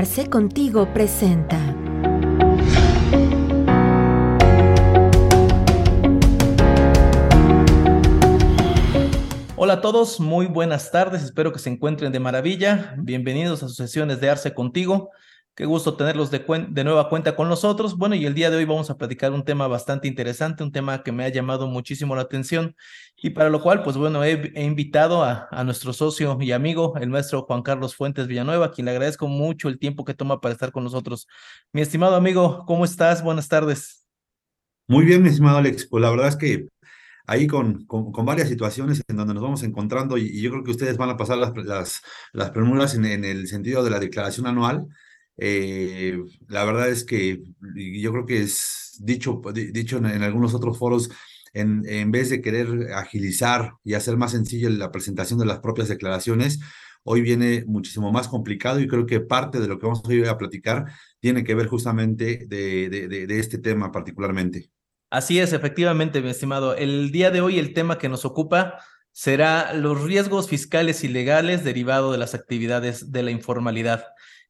Arce Contigo presenta. Hola a todos, muy buenas tardes, espero que se encuentren de maravilla. Bienvenidos a sus sesiones de Arce Contigo. Qué gusto tenerlos de, nueva cuenta con nosotros. Bueno, y el día de hoy vamos a platicar un tema bastante interesante, un tema que me ha llamado muchísimo la atención y para lo cual, pues bueno, he, invitado a, nuestro socio y amigo, el maestro Juan Carlos Fuentes Villanueva, a quien le agradezco mucho el tiempo que toma para estar con nosotros. Mi estimado amigo, ¿cómo estás? Buenas tardes. Muy bien, mi estimado Alex. Pues la verdad es que ahí con, varias situaciones en donde nos vamos encontrando y, yo creo que ustedes van a pasar las, las, las premuras en, en el sentido de la declaración anual eh, la verdad es que yo creo que es dicho, dicho en, algunos otros foros, en, en, vez de querer agilizar y hacer más sencilla la presentación de las propias declaraciones, hoy viene muchísimo más complicado y creo que parte de lo que vamos a ir a platicar tiene que ver justamente de, de este tema particularmente. Así es, efectivamente, mi estimado. El día de hoy el tema que nos ocupa será los riesgos fiscales y legales derivados de las actividades de la informalidad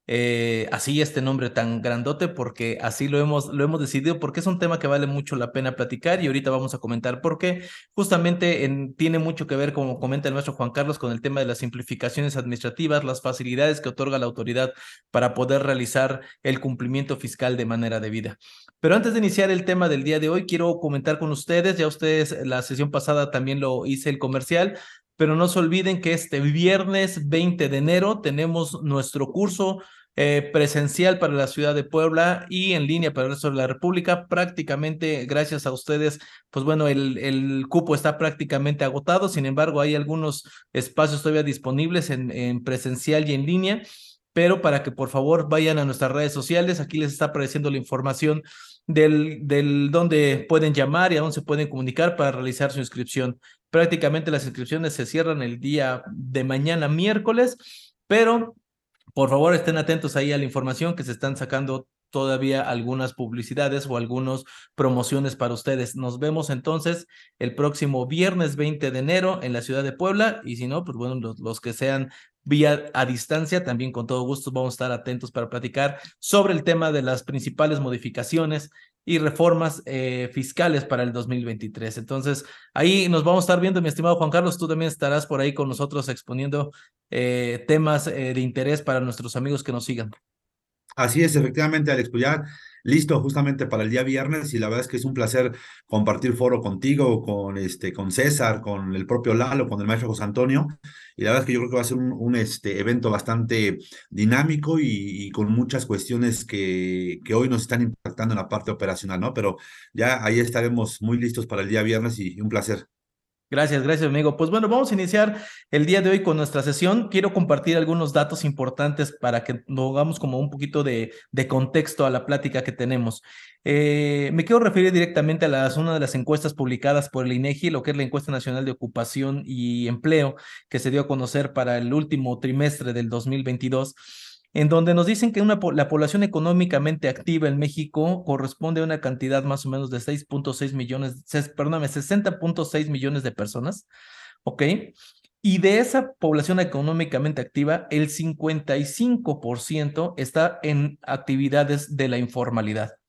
eh, así este nombre tan grandote porque así lo hemos, lo hemos decidido porque es un tema que vale mucho la pena platicar y ahorita vamos a comentar por qué. Justamente en, tiene mucho que ver, como comenta el maestro Juan Carlos, con el tema de las simplificaciones administrativas, las facilidades que otorga la autoridad para poder realizar el cumplimiento fiscal de manera debida. Pero antes de iniciar el tema del día de hoy, quiero comentar con ustedes, ya ustedes la sesión pasada también lo hice el comercial, pero no se olviden que este viernes 20 de enero tenemos nuestro curso eh, presencial para la ciudad de Puebla y en línea para el resto de la República. Prácticamente, gracias a ustedes, pues bueno, el, cupo está prácticamente agotado. Sin embargo, hay algunos espacios todavía disponibles en, en presencial y en línea pero para que por favor vayan a nuestras redes sociales, aquí les está apareciendo la información del, del dónde pueden llamar y a dónde se pueden comunicar para realizar su inscripción. Prácticamente las inscripciones se cierran el día de mañana miércoles, pero por favor, estén atentos ahí a la información que se están sacando todavía algunas publicidades o algunas promociones para ustedes. Nos vemos entonces el próximo viernes 20 de enero en la ciudad de Puebla y si no, pues bueno, los, los que sean vía a distancia, también con todo gusto vamos a estar atentos para platicar sobre el tema de las principales modificaciones y reformas eh, fiscales para el 2023. Entonces, ahí nos vamos a estar viendo, mi estimado Juan Carlos, tú también estarás por ahí con nosotros exponiendo eh, temas eh, de interés para nuestros amigos que nos sigan. Así es, efectivamente, Alex, pues listo justamente para el día viernes y la verdad es que es un placer compartir foro contigo, con, este, con César, con el propio Lalo, con el maestro José Antonio y la verdad es que yo creo que va a ser un, este, evento bastante dinámico y, y, con muchas cuestiones que, que hoy nos están impactando en la parte operacional, ¿no? Pero ya ahí estaremos muy listos para el día viernes y un placer. Gracias, gracias, amigo. Pues bueno, vamos a iniciar el día de hoy con nuestra sesión. Quiero compartir algunos datos importantes para que nos hagamos como un poquito de, contexto a la plática que tenemos. Eh, me quiero referir directamente a las, una de las encuestas publicadas por el INEGI, lo que es la encuesta nacional de ocupación y empleo, que se dio a conocer para el último trimestre del 2022 en donde nos dicen que una, la población económicamente activa en México corresponde a una cantidad más o menos de 6.6 millones, perdóname, 60.6 millones de personas, ¿ok? Y de esa población económicamente activa, el 55% está en actividades de la informalidad.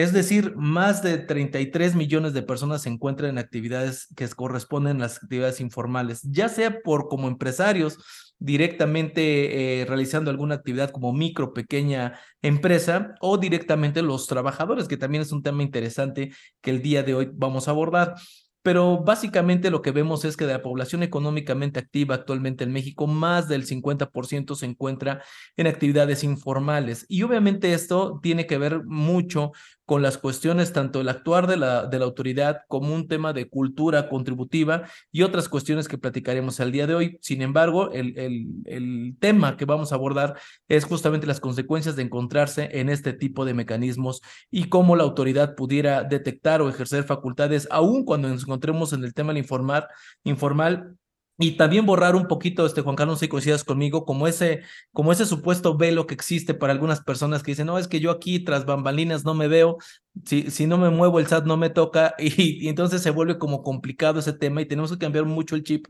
Es decir, más de 33 millones de personas se encuentran en actividades que corresponden a las actividades informales, ya sea por como empresarios, directamente eh, realizando alguna actividad como micro, pequeña empresa o directamente los trabajadores, que también es un tema interesante que el día de hoy vamos a abordar. Pero básicamente lo que vemos es que de la población económicamente activa actualmente en México, más del 50% se encuentra en actividades informales. Y obviamente esto tiene que ver mucho con las cuestiones tanto el actuar de la, de la autoridad como un tema de cultura contributiva y otras cuestiones que platicaremos el día de hoy. Sin embargo, el, el, el tema que vamos a abordar es justamente las consecuencias de encontrarse en este tipo de mecanismos y cómo la autoridad pudiera detectar o ejercer facultades, aun cuando nos encontremos en el tema del informar, informal y también borrar un poquito, este Juan Carlos, si coincidas conmigo, como ese, como ese supuesto velo que existe para algunas personas que dicen, no, es que yo aquí tras bambalinas no me veo, Si, si no me muevo, el SAT no me toca y, entonces se vuelve como complicado ese tema y tenemos que cambiar mucho el chip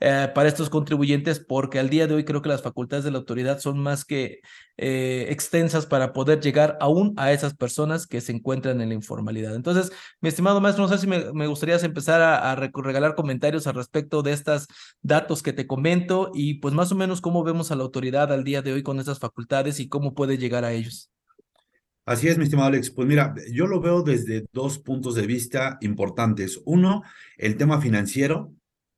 eh, para estos contribuyentes porque al día de hoy creo que las facultades de la autoridad son más que eh, extensas para poder llegar aún a esas personas que se encuentran en la informalidad. Entonces, mi estimado maestro, no sé si me, me gustaría empezar a, regalar comentarios al respecto de estos datos que te comento y pues más o menos cómo vemos a la autoridad al día de hoy con estas facultades y cómo puede llegar a ellos. Así es, mi estimado Alex. Pues mira, yo lo veo desde dos puntos de vista importantes. Uno, el tema financiero,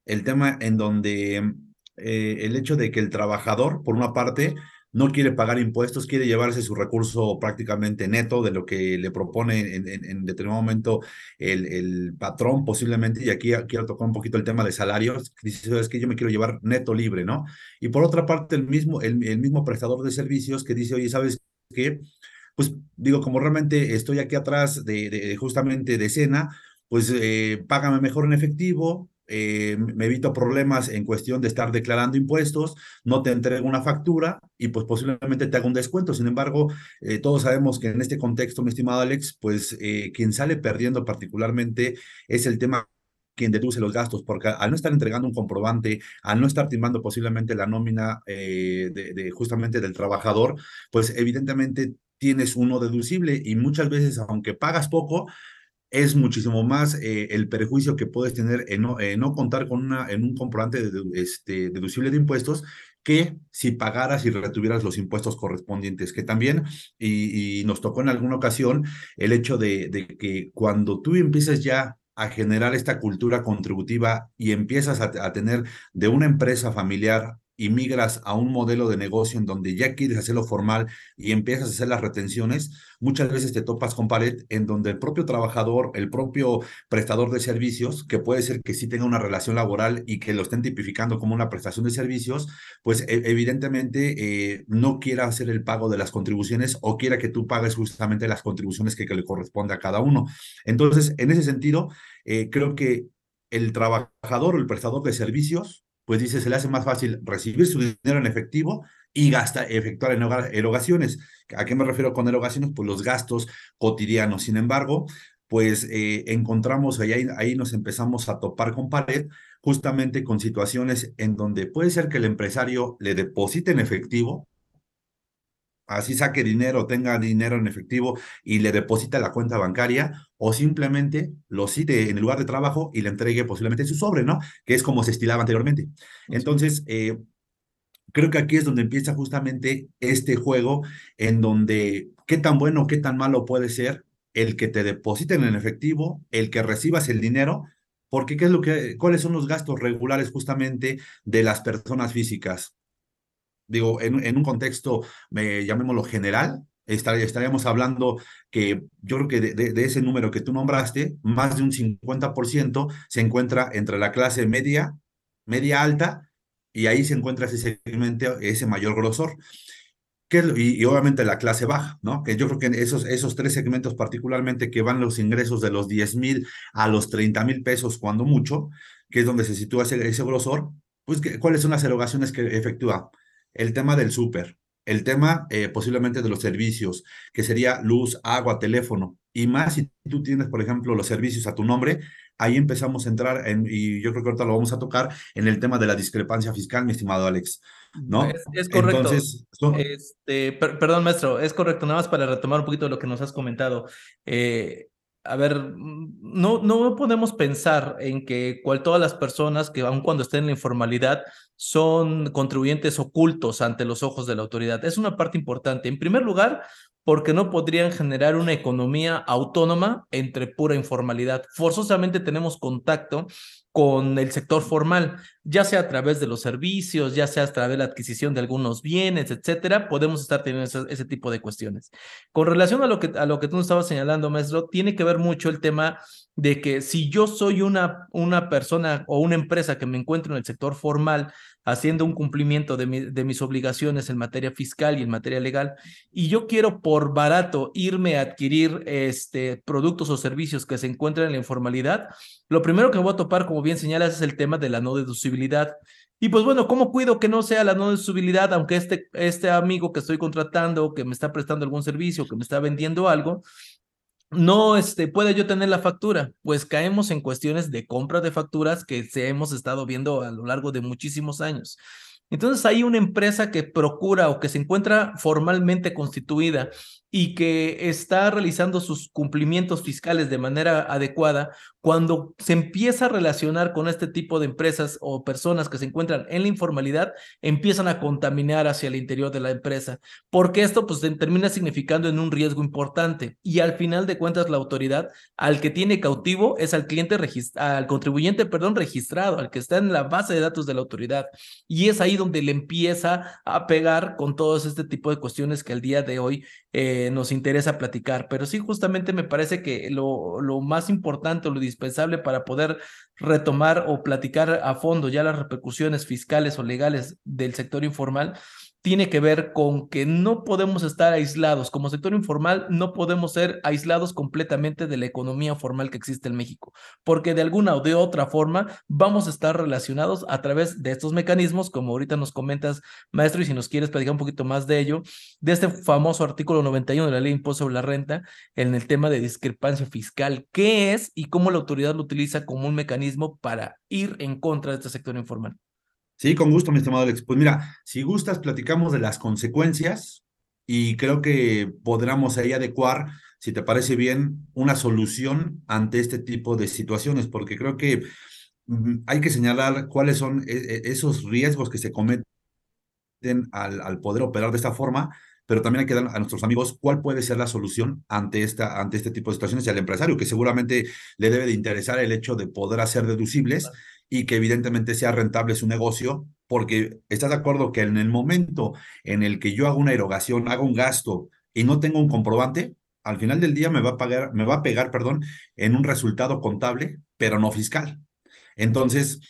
el tema en donde eh, el hecho de que el trabajador, por una parte, no quiere pagar impuestos, quiere llevarse su recurso prácticamente neto de lo que le propone en, en, determinado momento el, patrón posiblemente, y aquí quiero tocar un poquito el tema de salarios, dice, es que yo me quiero llevar neto libre, ¿no? Y por otra parte, el mismo, el, el mismo prestador de servicios que dice, oye, ¿sabes qué? Pues digo, como realmente estoy aquí atrás de, justamente de escena, pues eh, págame mejor en efectivo, eh, me evito problemas en cuestión de estar declarando impuestos, no te entrego una factura y pues posiblemente te hago un descuento. Sin embargo, eh, todos sabemos que en este contexto, mi estimado Alex, pues quien sale perdiendo particularmente es el tema quien deduce los gastos, porque al no estar entregando un comprobante, al no estar timando posiblemente la nómina de, justamente del trabajador, pues evidentemente tienes uno deducible y muchas veces, aunque pagas poco, es muchísimo más eh, el perjuicio que puedes tener en no, contar con una, en un comprobante de, este, deducible de impuestos que si pagaras y retuvieras los impuestos correspondientes, que también, y, nos tocó en alguna ocasión el hecho de, que cuando tú empiezas ya a generar esta cultura contributiva y empiezas a tener de una empresa familiar y migras a un modelo de negocio en donde ya quieres hacerlo formal y empiezas a hacer las retenciones, muchas veces te topas con pared en donde el propio trabajador, el propio prestador de servicios, que puede ser que sí tenga una relación laboral y que lo estén tipificando como una prestación de servicios, pues e evidentemente eh, no quiera hacer el pago de las contribuciones o quiera que tú pagues justamente las contribuciones que, le corresponde a cada uno. Entonces, en ese sentido, eh, creo que el trabajador o el prestador de servicios pues dice, se le hace más fácil recibir su dinero en efectivo y gastar, efectuar erogaciones. ¿A qué me refiero con erogaciones? Pues los gastos cotidianos. Sin embargo, pues eh, encontramos, ahí, ahí nos empezamos a topar con pared, justamente con situaciones en donde puede ser que el empresario le deposite en efectivo, así saque dinero, tenga dinero en efectivo y le deposita la cuenta bancaria, o simplemente lo cite en el lugar de trabajo y le entregue posiblemente su sobre, ¿no? Que es como se estilaba anteriormente. Entonces, eh, creo que aquí es donde empieza justamente este juego en donde qué tan bueno, qué tan malo puede ser el que te depositen en efectivo, el que recibas el dinero, porque qué es lo que, cuáles son los gastos regulares justamente de las personas físicas digo, en, en un contexto, me, llamémoslo general, estaríamos hablando que yo creo que de, de, ese número que tú nombraste, más de un 50% se encuentra entre la clase media, media alta, y ahí se encuentra ese segmento, ese mayor grosor. Que, y, y, obviamente la clase baja, ¿no? Que yo creo que esos, esos tres segmentos particularmente que van los ingresos de los 10 mil a los 30 mil pesos cuando mucho, que es donde se sitúa ese, ese grosor, pues ¿cuáles son las erogaciones que efectúa? El tema del súper, el tema eh, posiblemente de los servicios, que sería luz, agua, teléfono, y más si tú tienes, por ejemplo, los servicios a tu nombre, ahí empezamos a entrar en, y yo creo que ahorita lo vamos a tocar, en el tema de la discrepancia fiscal, mi estimado Alex. ¿No? Es, es correcto. Entonces, este, per, perdón, maestro, es correcto, nada más para retomar un poquito de lo que nos has comentado. Eh, a ver, no, no podemos pensar en que cual todas las personas que aun cuando estén en la informalidad son contribuyentes ocultos ante los ojos de la autoridad. Es una parte importante. En primer lugar, porque no podrían generar una economía autónoma entre pura informalidad. Forzosamente tenemos contacto con el sector formal, ya sea a través de los servicios, ya sea a través de la adquisición de algunos bienes, etcétera, podemos estar teniendo ese, tipo de cuestiones. Con relación a lo que a lo que tú nos estabas señalando, maestro, tiene que ver mucho el tema de que si yo soy una, una persona o una empresa que me encuentro en el sector formal haciendo un cumplimiento de, mi, de, mis obligaciones en materia fiscal y en materia legal, y yo quiero por barato irme a adquirir este, productos o servicios que se encuentran en la informalidad, lo primero que voy a topar, como bien señalas, es el tema de la no deducibilidad. Y pues bueno, ¿cómo cuido que no sea la no deducibilidad, aunque este, este amigo que estoy contratando, que me está prestando algún servicio, que me está vendiendo algo, no este, puede yo tener la factura, pues caemos en cuestiones de compra de facturas que se hemos estado viendo a lo largo de muchísimos años. Entonces hay una empresa que procura o que se encuentra formalmente constituida y que está realizando sus cumplimientos fiscales de manera adecuada, cuando se empieza a relacionar con este tipo de empresas o personas que se encuentran en la informalidad, empiezan a contaminar hacia el interior de la empresa, porque esto pues termina significando en un riesgo importante y al final de cuentas la autoridad al que tiene cautivo es al cliente al contribuyente, perdón, registrado, al que está en la base de datos de la autoridad y es ahí donde le empieza a pegar con todos este tipo de cuestiones que al día de hoy eh, nos interesa platicar. Pero sí, justamente me parece que lo, lo más importante, lo indispensable para poder retomar o platicar a fondo ya las repercusiones fiscales o legales del sector informal tiene que ver con que no podemos estar aislados. Como sector informal, no podemos ser aislados completamente de la economía formal que existe en México, porque de alguna o de otra forma vamos a estar relacionados a través de estos mecanismos, como ahorita nos comentas, maestro, y si nos quieres platicar un poquito más de ello, de este famoso artículo 91 de la Ley de Impuesto sobre la Renta en el tema de discrepancia fiscal. ¿Qué es y cómo la autoridad lo utiliza como un mecanismo para ir en contra de este sector informal? Sí, con gusto, mi estimado Alex. Pues mira, si gustas, platicamos de las consecuencias y creo que podríamos ahí adecuar, si te parece bien, una solución ante este tipo de situaciones, porque creo que mm, hay que señalar cuáles son e, e, esos riesgos que se cometen al, al poder operar de esta forma, pero también hay que dar a nuestros amigos cuál puede ser la solución ante, esta, ante este tipo de situaciones y al empresario, que seguramente le debe de interesar el hecho de poder hacer deducibles y que evidentemente sea rentable su negocio, porque estás de acuerdo que en el momento en el que yo hago una erogación, hago un gasto y no tengo un comprobante, al final del día me va a pagar, me va a pegar, perdón, en un resultado contable, pero no fiscal. Entonces,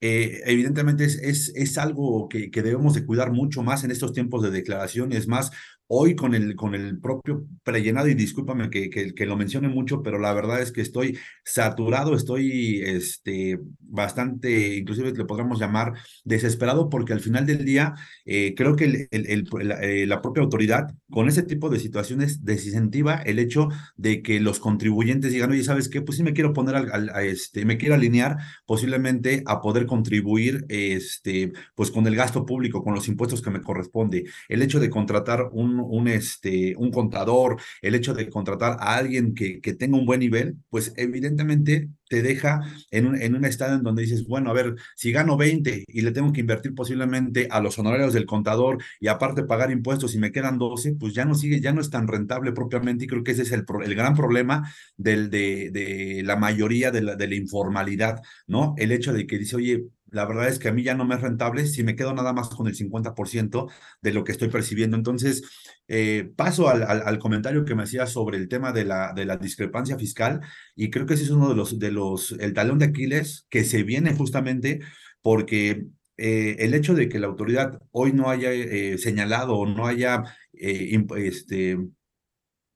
eh, evidentemente es, es, es algo que, que, debemos de cuidar mucho más en estos tiempos de declaración, es más, Hoy con el, con el propio prellenado, y discúlpame que, que, lo mencione mucho, pero la verdad es que estoy saturado, estoy este, bastante, inclusive le podríamos llamar desesperado, porque al final del día eh, creo que eh, la propia autoridad con ese tipo de situaciones desincentiva el hecho de que los contribuyentes digan, oye, ¿sabes qué? Pues sí me quiero poner al, este, me quiero alinear posiblemente a poder contribuir este, pues con el gasto público, con los impuestos que me corresponde. El hecho de contratar un un, este, contador, el hecho de contratar a alguien que tenga un buen nivel, pues evidentemente te deja en un, en un estado en donde dices, bueno, a ver, si gano 20 y le tengo que invertir posiblemente a los honorarios del contador y aparte pagar impuestos y me quedan 12, pues ya no sigue, ya no es tan rentable propiamente y creo que ese es el, el gran problema de, de la mayoría de la, de la informalidad, ¿no? El hecho de que dice, oye, la verdad es que a mí ya no me es rentable si me quedo nada más con el 50% de lo que estoy percibiendo. Entonces, eh, paso al, comentario que me hacía sobre el tema de la, discrepancia fiscal y creo que ese es uno de los, de los, el talón de Aquiles que se viene justamente porque eh, el hecho de que la autoridad hoy no haya eh, señalado o no haya este,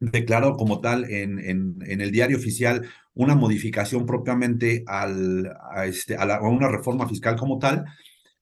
declarado como tal en el diario oficial una modificación propiamente al, a, este, a, una reforma fiscal como tal,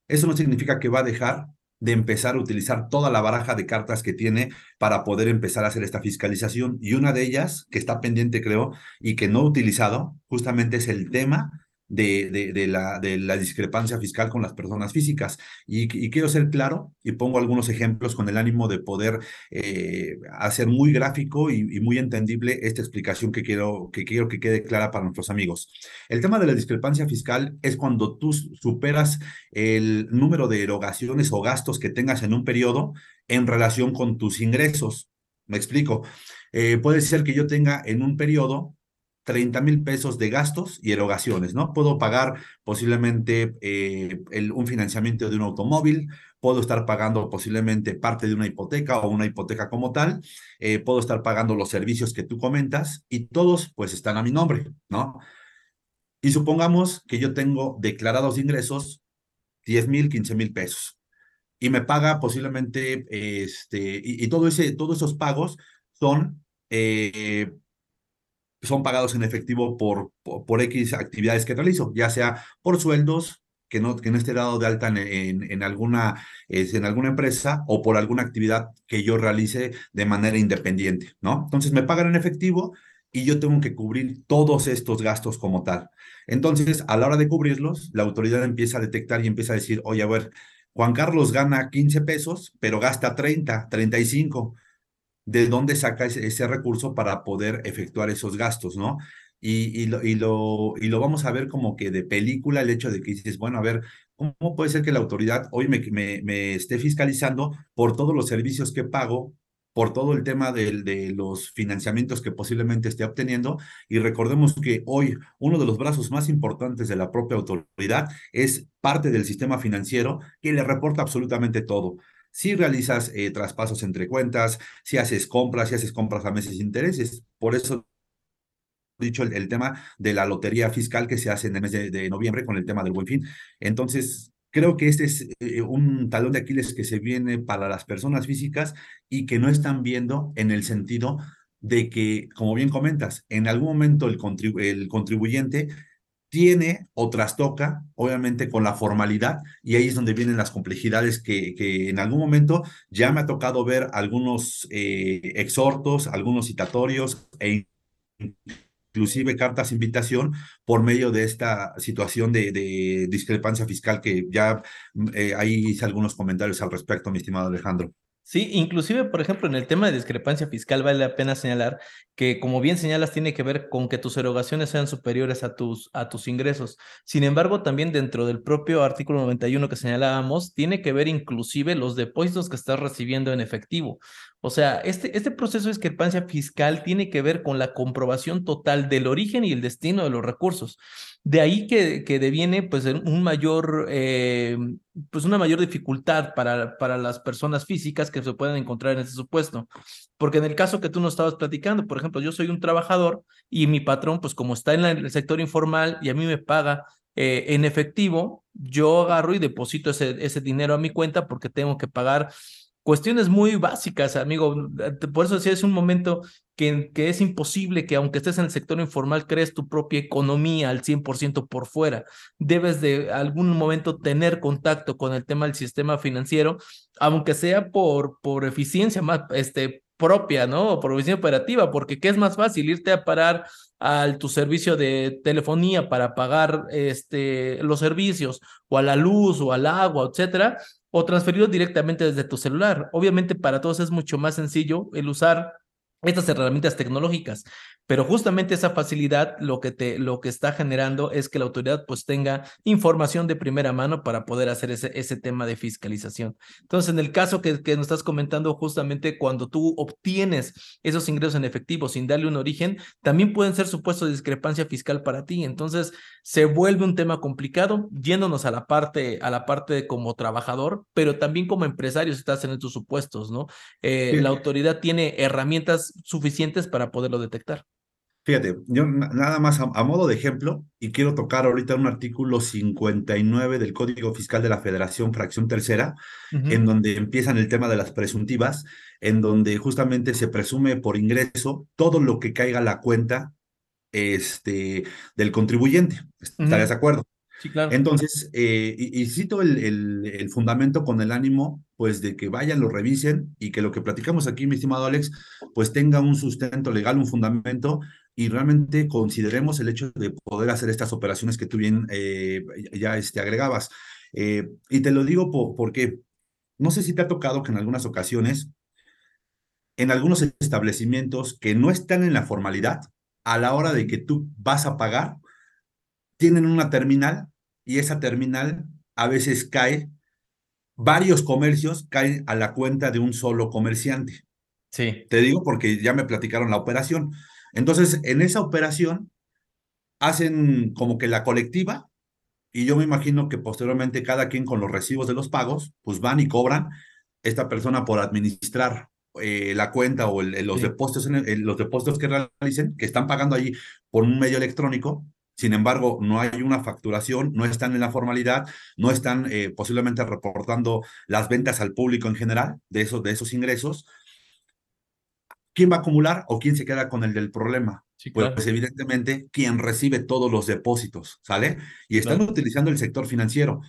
eso no significa que va a dejar de empezar a utilizar toda la baraja de cartas que tiene para poder empezar a hacer esta fiscalización. Y una de ellas, que está pendiente, creo, y que no he utilizado, justamente es el tema de, de, la, de la discrepancia fiscal con las personas físicas. Y, quiero ser claro y pongo algunos ejemplos con el ánimo de poder eh, hacer muy gráfico y, muy entendible esta explicación que quiero, que quiero que quede clara para nuestros amigos. El tema de la discrepancia fiscal es cuando tú superas el número de erogaciones o gastos que tengas en un periodo en relación con tus ingresos. Me explico. Eh, puede ser que yo tenga en un periodo 30 mil pesos de gastos y erogaciones, ¿no? Puedo pagar posiblemente eh, un financiamiento de un automóvil, puedo estar pagando posiblemente parte de una hipoteca o una hipoteca como tal, eh, puedo estar pagando los servicios que tú comentas y todos pues están a mi nombre, ¿no? Y supongamos que yo tengo declarados ingresos 10 mil, 15 mil pesos y me paga posiblemente, este, y, todo ese, todos esos pagos son eh, son pagados en efectivo por, por, X actividades que realizo, ya sea por sueldos, que no, que no esté dado de alta en, en, alguna, en alguna empresa o por alguna actividad que yo realice de manera independiente, ¿no? Entonces me pagan en efectivo y yo tengo que cubrir todos estos gastos como tal. Entonces, a la hora de cubrirlos, la autoridad empieza a detectar y empieza a decir, oye, a ver, Juan Carlos gana 15 pesos, pero gasta 30, 35. ¿De dónde saca ese, recurso para poder efectuar esos gastos, no? Y, y, lo, y, lo, y lo vamos a ver como que de película el hecho de que dices, bueno, a ver, ¿cómo puede ser que la autoridad hoy me, me, me esté fiscalizando por todos los servicios que pago por todo el tema de, de, los financiamientos que posiblemente esté obteniendo. Y recordemos que hoy uno de los brazos más importantes de la propia autoridad es parte del sistema financiero que le reporta absolutamente todo. Si realizas eh, traspasos entre cuentas, si haces compras, si haces compras a meses intereses. Por eso dicho el, tema de la lotería fiscal que se hace en el mes de, noviembre con el tema del buen fin. Entonces, Creo que este es eh, un talón de Aquiles que se viene para las personas físicas y que no están viendo en el sentido de que, como bien comentas, en algún momento el contribuyente tiene o trastoca, obviamente, con la formalidad, y ahí es donde vienen las complejidades que, que en algún momento ya me ha tocado ver algunos eh, exhortos, algunos citatorios e inclusive cartas de invitación por medio de esta situación de, discrepancia fiscal que ya eh, ahí hice algunos comentarios al respecto, mi estimado Alejandro. Sí, inclusive, por ejemplo, en el tema de discrepancia fiscal vale la pena señalar que, como bien señalas, tiene que ver con que tus erogaciones sean superiores a tus, a tus ingresos. Sin embargo, también dentro del propio artículo 91 que señalábamos, tiene que ver inclusive los depósitos que estás recibiendo en efectivo. O sea, este, este proceso de discrepancia fiscal tiene que ver con la comprobación total del origen y el destino de los recursos. De ahí que, que deviene pues un mayor, eh, pues una mayor dificultad para, para las personas físicas que se puedan encontrar en ese supuesto. Porque en el caso que tú nos estabas platicando, por ejemplo, yo soy un trabajador y mi patrón, pues como está en el sector informal y a mí me paga eh, en efectivo, yo agarro y deposito ese, ese dinero a mi cuenta porque tengo que pagar cuestiones muy básicas, amigo. Por eso decía, es un momento que, que, es imposible que aunque estés en el sector informal, crees tu propia economía al 100% por fuera. Debes de algún momento tener contacto con el tema del sistema financiero, aunque sea por, por eficiencia más este, propia, ¿no? O por eficiencia operativa, porque ¿qué es más fácil? Irte a parar al tu servicio de telefonía para pagar este, los servicios o a la luz o al agua, etcétera, o transferirlo directamente desde tu celular. Obviamente para todos es mucho más sencillo el usar estas herramientas tecnológicas. Pero justamente esa facilidad lo que, te, lo que está generando es que la autoridad pues tenga información de primera mano para poder hacer ese, ese tema de fiscalización. Entonces, en el caso que, que nos estás comentando, justamente cuando tú obtienes esos ingresos en efectivo sin darle un origen, también pueden ser supuestos de discrepancia fiscal para ti. Entonces, se vuelve un tema complicado, yéndonos a la parte, a la parte de como trabajador, pero también como empresario si estás en estos supuestos, ¿no? Eh, la autoridad tiene herramientas suficientes para poderlo detectar. Fíjate, yo nada más a, modo de ejemplo, y quiero tocar ahorita un artículo 59 del Código Fiscal de la Federación, fracción tercera, en donde empiezan el tema de las presuntivas, en donde justamente se presume por ingreso todo lo que caiga a la cuenta este, del contribuyente. ¿Estarías de acuerdo? Sí, claro. Entonces, eh, y, cito el, el, el, fundamento con el ánimo, pues, de que vayan, lo revisen y que lo que platicamos aquí, mi estimado Alex, pues tenga un sustento legal, un fundamento y realmente consideremos el hecho de poder hacer estas operaciones que tú bien eh, ya este, agregabas. Eh, y te lo digo porque no sé si te ha tocado que en algunas ocasiones, en algunos establecimientos que no están en la formalidad, a la hora de que tú vas a pagar, tienen una terminal y esa terminal a veces cae, varios comercios caen a la cuenta de un solo comerciante. Sí. Te digo porque ya me platicaron la operación. Entonces, en esa operación hacen como que la colectiva y yo me imagino que posteriormente cada quien con los recibos de los pagos, pues van y cobran esta persona por administrar eh, la cuenta o los, depósitos en los depósitos que realicen, que están pagando allí por un medio electrónico. Sin embargo, no hay una facturación, no están en la formalidad, no están eh, posiblemente reportando las ventas al público en general de esos, de esos ingresos. ¿Quién va a acumular o quién se queda con el del problema? Pues evidentemente quien recibe todos los depósitos, ¿sale? Y están utilizando el sector financiero.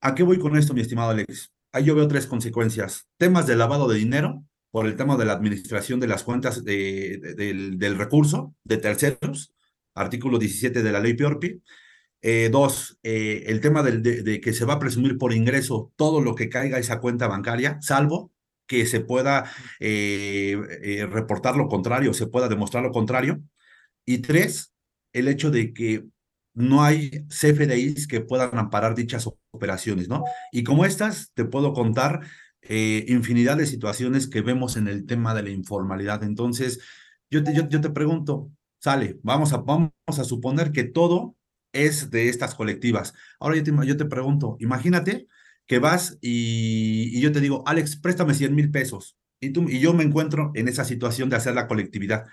¿A qué voy con esto, mi estimado Alex? Ahí yo veo tres consecuencias. Temas de lavado de dinero, por el tema de la administración de las cuentas del, del, recurso de terceros, artículo 17 de la ley PIORPI. Eh, dos, eh, el tema del, de, que se va a presumir por ingreso todo lo que caiga a esa cuenta bancaria, salvo que se pueda eh, reportar lo contrario, se pueda demostrar lo contrario. Y tres, el hecho de que no hay CFDIs que puedan amparar dichas operaciones, ¿no? Y como estas, te puedo contar eh, infinidad de situaciones que vemos en el tema de la informalidad. Entonces, yo te, yo, te pregunto, sale, vamos a, vamos a suponer que todo es de estas colectivas. Ahora yo te, yo te pregunto, imagínate que vas y, y, yo te digo, Alex, préstame 100 mil pesos. Y, tú, y yo me encuentro en esa situación de hacer la colectividad.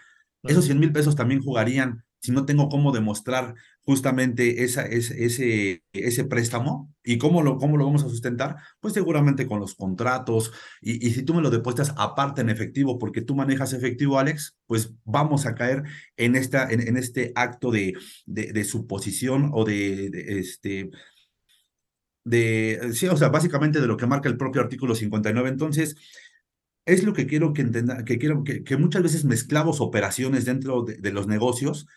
Esos 100 mil pesos también jugarían si no tengo cómo demostrar justamente esa, ese, ese, ese préstamo y cómo lo, cómo lo vamos a sustentar, pues seguramente con los contratos y, y si tú me lo depuestas aparte en efectivo, porque tú manejas efectivo, Alex, pues vamos a caer en, esta, en, en este acto de, de, de, suposición o de, de este de, sí, o sea, básicamente de lo que marca el propio artículo 59. Entonces, es lo que quiero que entienda, que quiero que, que muchas veces mezclamos operaciones dentro de, de, los negocios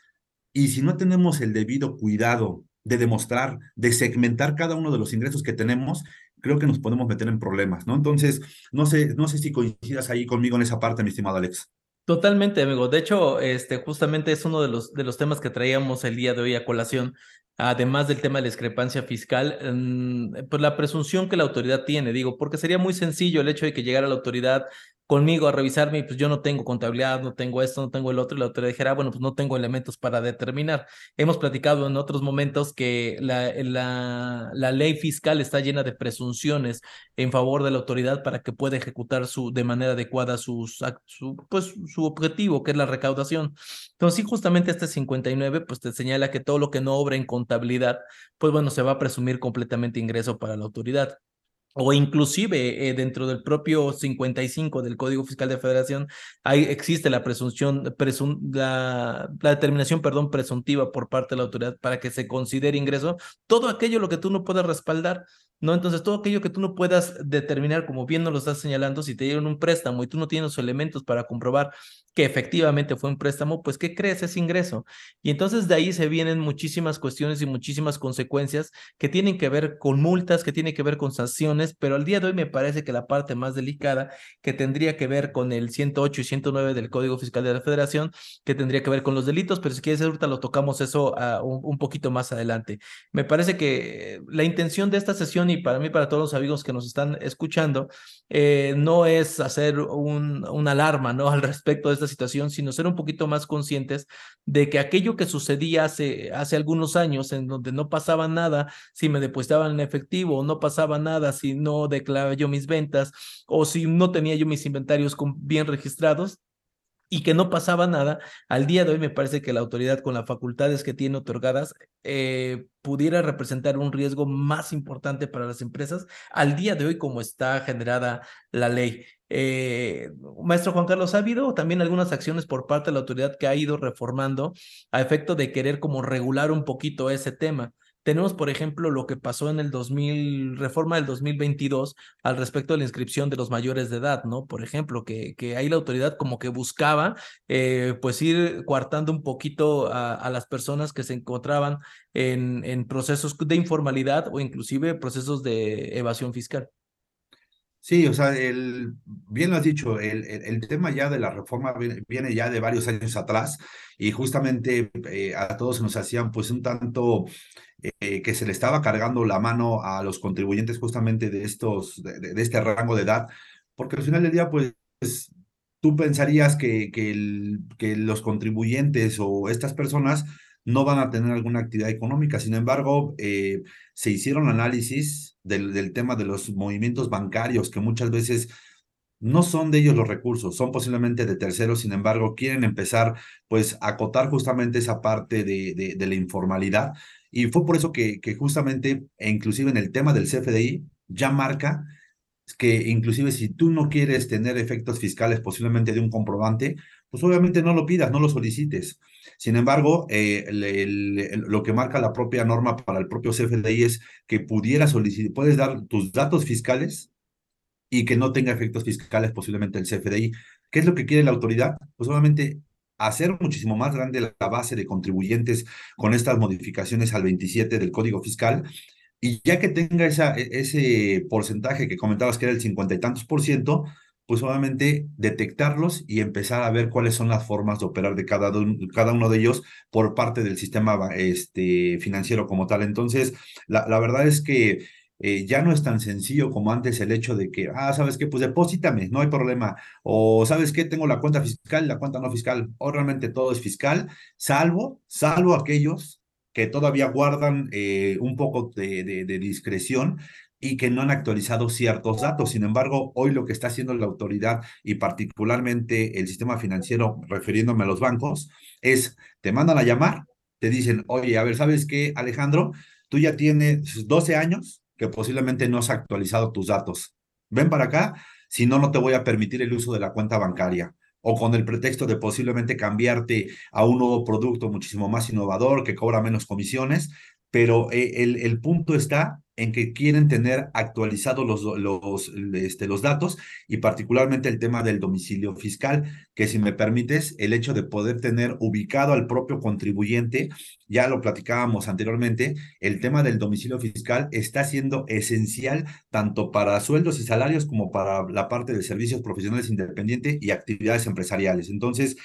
y si no tenemos el debido cuidado de demostrar, de segmentar cada uno de los ingresos que tenemos, creo que nos podemos meter en problemas, ¿no? Entonces, no sé, no sé si coincidas ahí conmigo en esa parte, mi estimado Alex. Totalmente, amigo. De hecho, este justamente es uno de los, de los temas que traíamos el día de hoy a colación, además del tema de la discrepancia fiscal, pues la presunción que la autoridad tiene, digo, porque sería muy sencillo el hecho de que llegara la autoridad conmigo a revisarme y pues yo no tengo contabilidad, no tengo esto, no tengo el otro, y la autoridad dijera, ah, bueno, pues no tengo elementos para determinar. Hemos platicado en otros momentos que la, la, la ley fiscal está llena de presunciones en favor de la autoridad para que pueda ejecutar su, de manera adecuada sus, su, pues, su objetivo, que es la recaudación. Entonces, sí, justamente este 59, pues te señala que todo lo que no obra en contabilidad, pues bueno, se va a presumir completamente ingreso para la autoridad. O inclusive eh, dentro del propio 55 del Código Fiscal de Federación, ahí existe la presunción, presun, la, la, determinación, perdón, presuntiva por parte de la autoridad para que se considere ingreso todo aquello lo que tú no puedas respaldar, ¿no? Entonces, todo aquello que tú no puedas determinar, como bien lo estás señalando, si te dieron un préstamo y tú no tienes los elementos para comprobar que efectivamente fue un préstamo, pues ¿qué crees? Es ingreso. Y entonces de ahí se vienen muchísimas cuestiones y muchísimas consecuencias que tienen que ver con multas, que tienen que ver con sanciones, pero al día de hoy me parece que la parte más delicada que tendría que ver con el 108 y 109 del Código Fiscal de la Federación, que tendría que ver con los delitos, pero si quieres ahorita lo tocamos eso un, un, poquito más adelante. Me parece que la intención de esta sesión y para mí, para todos los amigos que nos están escuchando, eh, no es hacer un, una alarma ¿no? al respecto de esta situación, sino ser un poquito más conscientes de que aquello que sucedía hace, hace algunos años, en donde no pasaba nada si me depositaban en efectivo, no pasaba nada si no declaraba yo mis ventas, o si no tenía yo mis inventarios bien registrados, y que no pasaba nada, al día de hoy me parece que la autoridad con las facultades que tiene otorgadas eh, pudiera representar un riesgo más importante para las empresas al día de hoy como está generada la ley. Eh, maestro Juan Carlos, ¿ha habido también algunas acciones por parte de la autoridad que ha ido reformando a efecto de querer como regular un poquito ese tema? Tenemos, por ejemplo, lo que pasó en el 2000, reforma del 2022 al respecto de la inscripción de los mayores de edad, ¿no? Por ejemplo, que, que ahí la autoridad como que buscaba, eh, pues ir coartando un poquito a, a, las personas que se encontraban en, en procesos de informalidad o inclusive procesos de evasión fiscal. Sí, o sea, el, bien lo has dicho, el, el, tema ya de la reforma viene ya de varios años atrás y justamente eh, a todos nos hacían pues un tanto eh, que se le estaba cargando la mano a los contribuyentes justamente de, estos, de, de, este rango de edad, porque al final del día pues tú pensarías que, que los contribuyentes o estas personas no van a tener alguna actividad económica. Sin embargo, eh, se hicieron análisis del, tema de los movimientos bancarios que muchas veces no son de ellos los recursos, son posiblemente de terceros, sin embargo, quieren empezar pues a acotar justamente esa parte de, de, de la informalidad. Y fue por eso que, que justamente, e inclusive en el tema del CFDI, ya marca que inclusive si tú no quieres tener efectos fiscales posiblemente de un comprobante, pues obviamente no lo pidas, no lo solicites. Sin embargo, eh, lo que marca la propia norma para el propio CFDI es que pudiera solicitar, puedes dar tus datos fiscales y que no tenga efectos fiscales posiblemente el CFDI. ¿Qué es lo que quiere la autoridad? Pues obviamente hacer muchísimo más grande la base de contribuyentes con estas modificaciones al 27 del Código Fiscal. Y ya que tenga e, ese porcentaje que comentabas que era el cincuenta y tantos por ciento, pues obviamente detectarlos y empezar a ver cuáles son las formas de operar de cada, uno de ellos por parte del sistema este, financiero como tal. Entonces, la, la verdad es que eh, ya no es tan sencillo como antes el hecho de que, ah, ¿sabes qué? Pues deposítame, no hay problema. O, ¿sabes qué? Tengo la cuenta fiscal, la cuenta no fiscal. O realmente todo es fiscal, salvo, salvo aquellos que todavía guardan eh, un poco de, de, discreción y que no han actualizado ciertos datos. Sin embargo, hoy lo que está haciendo la autoridad y particularmente el sistema financiero, refiriéndome a los bancos, es te mandan a llamar, te dicen, oye, a ver, ¿sabes qué, Alejandro? Tú ya tienes 12 años, que posiblemente no has actualizado tus datos. Ven para acá, si no, no te voy a permitir el uso de la cuenta bancaria o con el pretexto de posiblemente cambiarte a un nuevo producto muchísimo más innovador que cobra menos comisiones, pero eh, el, el punto está en que quieren tener actualizados los, los, este, los datos y particularmente el tema del domicilio fiscal, que si me permites, el hecho de poder tener ubicado al propio contribuyente, ya lo platicábamos anteriormente, el tema del domicilio fiscal está siendo esencial tanto para sueldos y salarios como para la parte de servicios profesionales independientes y actividades empresariales. Entonces,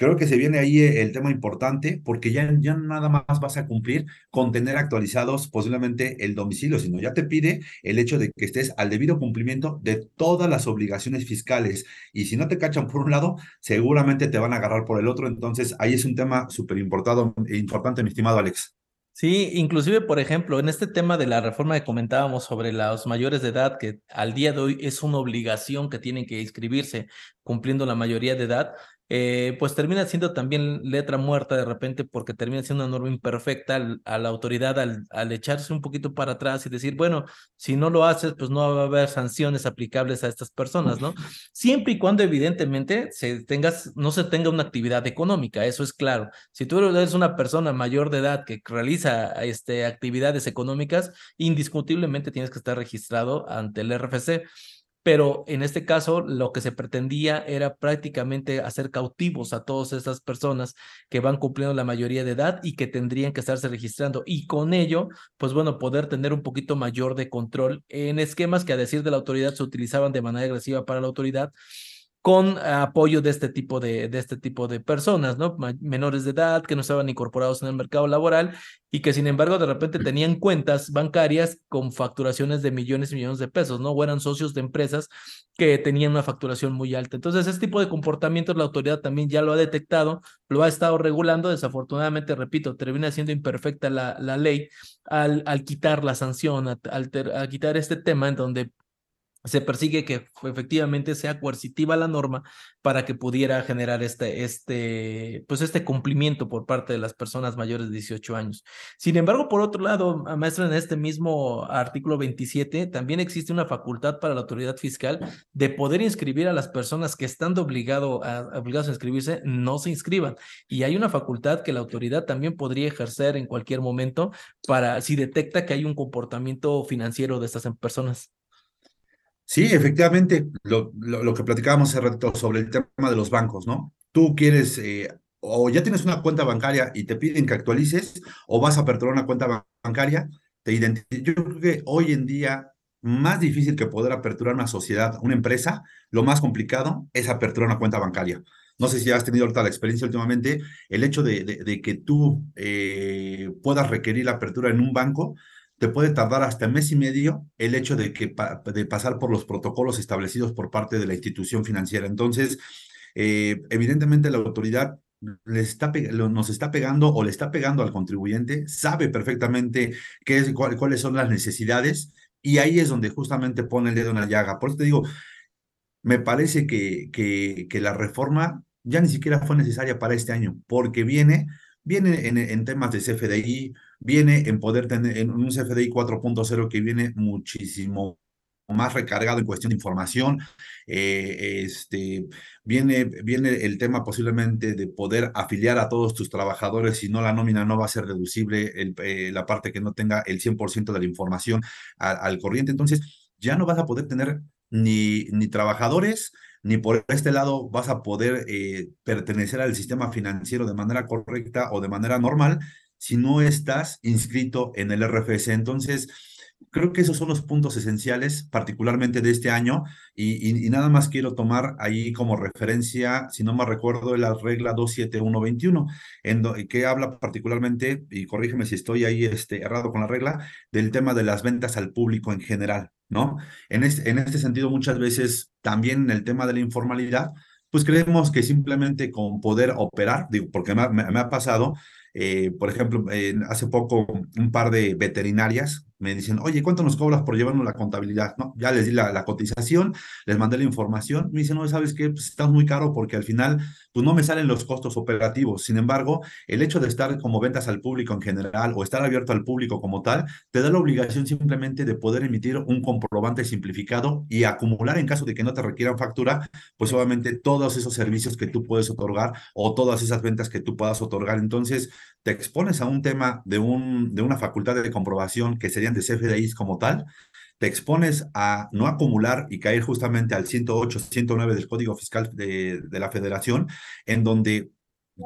Creo que se viene ahí eh, el tema importante porque ya, ya nada más vas a cumplir con tener actualizados posiblemente el domicilio, sino ya te pide el hecho de que estés al debido cumplimiento de todas las obligaciones fiscales. Y si no te cachan por un lado, seguramente te van a agarrar por el otro. Entonces, ahí es un tema súper importante, mi estimado Alex. Sí, inclusive, por ejemplo, en este tema de la reforma que comentábamos sobre los mayores de edad, que al día de hoy es una obligación que tienen que inscribirse cumpliendo la mayoría de edad, eh, pues termina siendo también letra muerta de repente porque termina siendo una norma imperfecta a la autoridad al, al, echarse un poquito para atrás y decir, bueno, si no lo haces, pues no va a haber sanciones aplicables a estas personas, ¿no? Siempre y cuando evidentemente se tengas, no se tenga una actividad económica, eso es claro. Si tú eres una persona mayor de edad que realiza este, actividades económicas, indiscutiblemente tienes que estar registrado ante el RFC pero en este caso lo que se pretendía era prácticamente hacer cautivos a todas esas personas que van cumpliendo la mayoría de edad y que tendrían que estarse registrando. Y con ello, pues bueno, poder tener un poquito mayor de control en esquemas que a decir de la autoridad se utilizaban de manera agresiva para la autoridad con apoyo de este tipo de, de este tipo de personas, ¿no? Menores de edad que no estaban incorporados en el mercado laboral y que sin embargo de repente tenían cuentas bancarias con facturaciones de millones y millones de pesos, ¿no? O eran socios de empresas que tenían una facturación muy alta. Entonces, este tipo de comportamientos la autoridad también ya lo ha detectado, lo ha estado regulando. Desafortunadamente, repito, termina siendo imperfecta la, la ley al, al quitar la sanción, al, al quitar este tema en donde se persigue que efectivamente sea coercitiva la norma para que pudiera generar este, este, pues este cumplimiento por parte de las personas mayores de 18 años. Sin embargo, por otro lado, maestro, en este mismo artículo 27, también existe una facultad para la autoridad fiscal de poder inscribir a las personas que estando obligado a, a inscribirse, no se inscriban. Y hay una facultad que la autoridad también podría ejercer en cualquier momento para si detecta que hay un comportamiento financiero de estas personas. Sí, efectivamente, lo, lo, que platicábamos hace rato sobre el tema de los bancos, ¿no? Tú quieres, eh, o ya tienes una cuenta bancaria y te piden que actualices, o vas a aperturar una cuenta bancaria, te Yo creo que hoy en día, más difícil que poder aperturar una sociedad, una empresa, lo más complicado es aperturar una cuenta bancaria. No sé si has tenido ahorita la experiencia últimamente, el hecho de, de, que tú eh, puedas requerir la apertura en un banco, te puede tardar hasta mes y medio el hecho de, que, de pasar por los protocolos establecidos por parte de la institución financiera. Entonces, eh, evidentemente la autoridad está, nos está pegando o le está pegando al contribuyente, sabe perfectamente qué es, cuáles son las necesidades y ahí es donde justamente pone el dedo en la llaga. Por eso te digo, me parece que, que la reforma ya ni siquiera fue necesaria para este año, porque viene, viene en, temas de CFDI, viene en poder tener en un CFDI 4.0 que viene muchísimo más recargado en cuestión de información. Eh, este, viene, viene el tema posiblemente de poder afiliar a todos tus trabajadores, si no la nómina no va a ser deducible el, eh, la parte que no tenga el 100% de la información al, al corriente. Entonces, ya no vas a poder tener ni, ni trabajadores, ni por este lado vas a poder eh, pertenecer al sistema financiero de manera correcta o de manera normal si no estás inscrito en el RFS. Entonces, creo que esos son los puntos esenciales, particularmente de este año, y, nada más quiero tomar ahí como referencia, si no me recuerdo, la regla 27121, en que habla particularmente, y corrígeme si estoy ahí este, errado con la regla, del tema de las ventas al público en general, ¿no? En este, en este sentido, muchas veces también en el tema de la informalidad, pues creemos que simplemente con poder operar, digo, porque me, me ha pasado, eh, por ejemplo, hace poco un par de veterinarias me dicen, oye, ¿cuánto nos cobras por llevarnos la contabilidad? No, ya les di la, cotización, les mandé la información, me dicen, no, ¿sabes qué? Pues estás muy caro porque al final, pues no me salen los costos operativos. Sin embargo, el hecho de estar como ventas al público en general o estar abierto al público como tal, te da la obligación simplemente de poder emitir un comprobante simplificado y acumular en caso de que no te requieran factura, pues obviamente todos esos servicios que tú puedes otorgar o todas esas ventas que tú puedas otorgar. Entonces, te expones a un tema de, un, de una facultad de comprobación que serían de CFDIs como tal, te expones a no acumular y caer justamente al 108, 109 del Código Fiscal de, de la Federación, en donde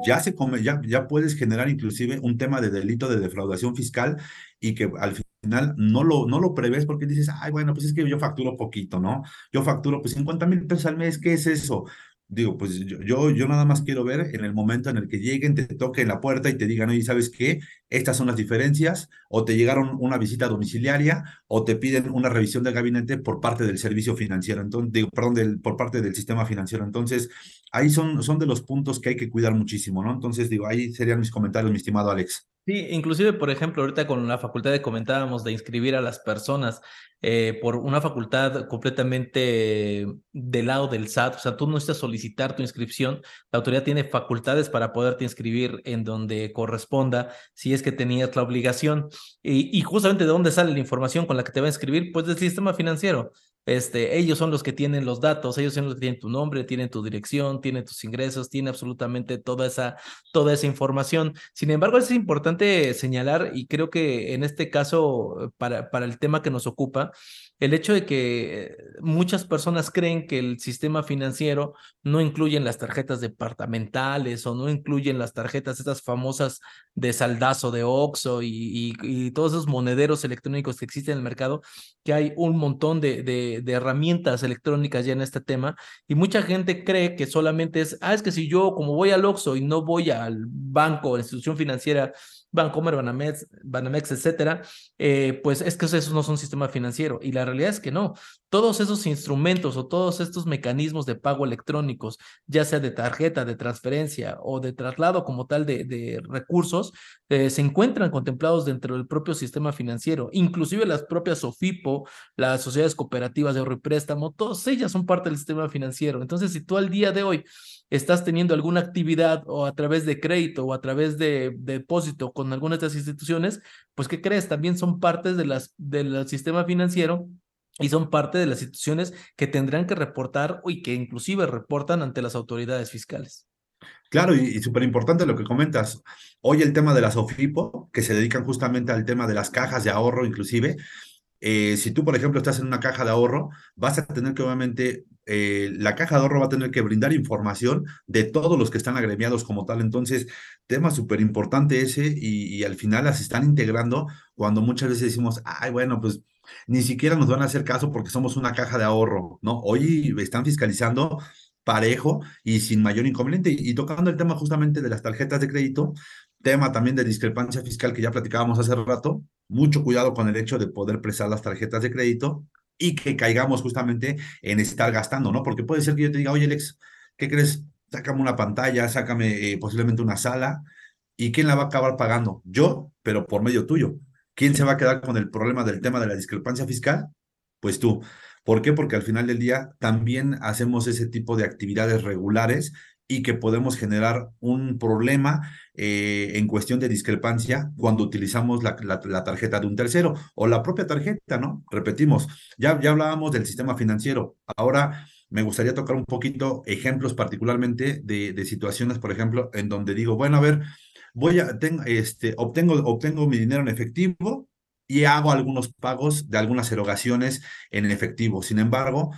ya, se come, ya, ya puedes generar inclusive un tema de delito de defraudación fiscal y que al final no lo, no lo prevés porque dices, ay, bueno, pues es que yo facturo poquito, ¿no? Yo facturo pues 50 mil pesos al mes, ¿qué es eso? Digo, pues yo, yo, nada más quiero ver en el momento en el que lleguen, te toquen la puerta y te digan, oye, ¿sabes qué? Estas son las diferencias, o te llegaron una visita domiciliaria, o te piden una revisión de gabinete por parte del servicio financiero, entonces, digo, perdón, del, por parte del sistema financiero. Entonces, ahí son, son de los puntos que hay que cuidar muchísimo, ¿no? Entonces, digo, ahí serían mis comentarios, mi estimado Alex. Sí, inclusive, por ejemplo, ahorita con la facultad de comentábamos de inscribir a las personas eh, por una facultad completamente del lado del SAT, o sea, tú no necesitas solicitar tu inscripción, la autoridad tiene facultades para poderte inscribir en donde corresponda, si es que tenías la obligación. Y, y justamente de dónde sale la información con la que te va a inscribir, pues del sistema financiero. Este, ellos son los que tienen los datos, ellos son los que tienen tu nombre, tienen tu dirección, tienen tus ingresos, tienen absolutamente toda esa, toda esa información. Sin embargo, es importante señalar, y creo que en este caso, para, para el tema que nos ocupa, el hecho de que muchas personas creen que el sistema financiero no incluye las tarjetas departamentales o no incluyen las tarjetas estas famosas de saldazo de Oxxo y, todos esos monederos electrónicos que existen en el mercado, que hay un montón de, de, herramientas electrónicas ya en este tema y mucha gente cree que solamente es, ah, es que si yo como voy al Oxxo y no voy al banco o institución financiera Bancomer, Banamex, Banamex etcétera, eh, pues es que esos no son sistema financiero. Y la realidad es que no. Todos esos instrumentos o todos estos mecanismos de pago electrónicos, ya sea de tarjeta, de transferencia o de traslado como tal de, recursos, eh, se encuentran contemplados dentro del propio sistema financiero. Inclusive las propias SOFIPO, las sociedades cooperativas de ahorro y préstamo, todas ellas son parte del sistema financiero. Entonces, si tú al día de hoy estás teniendo alguna actividad o a través de crédito o a través de, depósito con alguna de estas instituciones, pues ¿qué crees? También son partes de las, del sistema financiero y son parte de las instituciones que tendrán que reportar y que inclusive reportan ante las autoridades fiscales. Claro, y, súper importante lo que comentas. Hoy el tema de las OFIPO, que se dedican justamente al tema de las cajas de ahorro, inclusive, eh, si tú, por ejemplo, estás en una caja de ahorro, vas a tener que obviamente eh, la caja de ahorro va a tener que brindar información de todos los que están agremiados como tal. Entonces, tema súper importante ese y, al final las están integrando cuando muchas veces decimos, ay, bueno, pues ni siquiera nos van a hacer caso porque somos una caja de ahorro, ¿no? Hoy están fiscalizando parejo y sin mayor inconveniente. Y, tocando el tema justamente de las tarjetas de crédito, tema también de discrepancia fiscal que ya platicábamos hace rato, mucho cuidado con el hecho de poder prestar las tarjetas de crédito y que caigamos justamente en estar gastando, ¿no? Porque puede ser que yo te diga, oye, Alex, ¿qué crees? Sácame una pantalla, sácame eh, posiblemente una sala, ¿y quién la va a acabar pagando? Yo, pero por medio tuyo. ¿Quién se va a quedar con el problema del tema de la discrepancia fiscal? Pues tú. ¿Por qué? Porque al final del día también hacemos ese tipo de actividades regulares y que podemos generar un problema eh, en cuestión de discrepancia cuando utilizamos la, tarjeta de un tercero o la propia tarjeta, ¿no? Repetimos, ya, ya hablábamos del sistema financiero. Ahora me gustaría tocar un poquito ejemplos particularmente de, situaciones, por ejemplo, en donde digo, bueno, a ver, voy a, tengo, este, obtengo, obtengo mi dinero en efectivo, y hago algunos pagos de algunas erogaciones en efectivo. Sin embargo,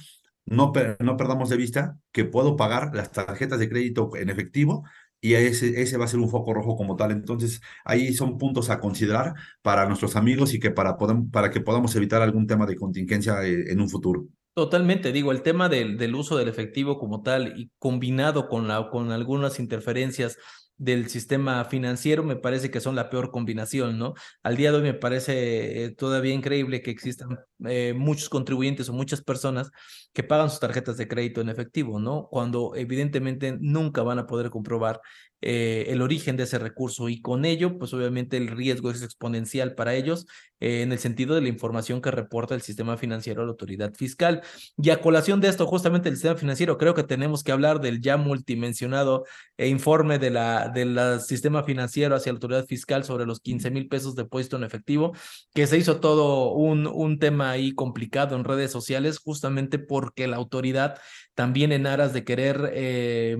no, no perdamos de vista que puedo pagar las tarjetas de crédito en efectivo y ese, ese va a ser un foco rojo como tal. Entonces, ahí son puntos a considerar para nuestros amigos y que para, para que podamos evitar algún tema de contingencia eh, en un futuro. Totalmente, digo, el tema del, del uso del efectivo como tal y combinado con, la, con algunas interferencias del sistema financiero me parece que son la peor combinación, ¿no? Al día de hoy me parece eh, todavía increíble que existan eh, muchos contribuyentes o muchas personas que pagan sus tarjetas de crédito en efectivo, ¿no? Cuando evidentemente nunca van a poder comprobar eh, el origen de ese recurso y con ello, pues obviamente el riesgo es exponencial para ellos eh, en el sentido de la información que reporta el sistema financiero a la autoridad fiscal. Y a colación de esto, justamente el sistema financiero, creo que tenemos que hablar del ya multimensionado eh, informe de la, del sistema financiero hacia la autoridad fiscal sobre los 15 mil pesos de puesto en efectivo, que se hizo todo un, un tema ahí complicado en redes sociales, justamente porque la autoridad también en aras de querer, eh,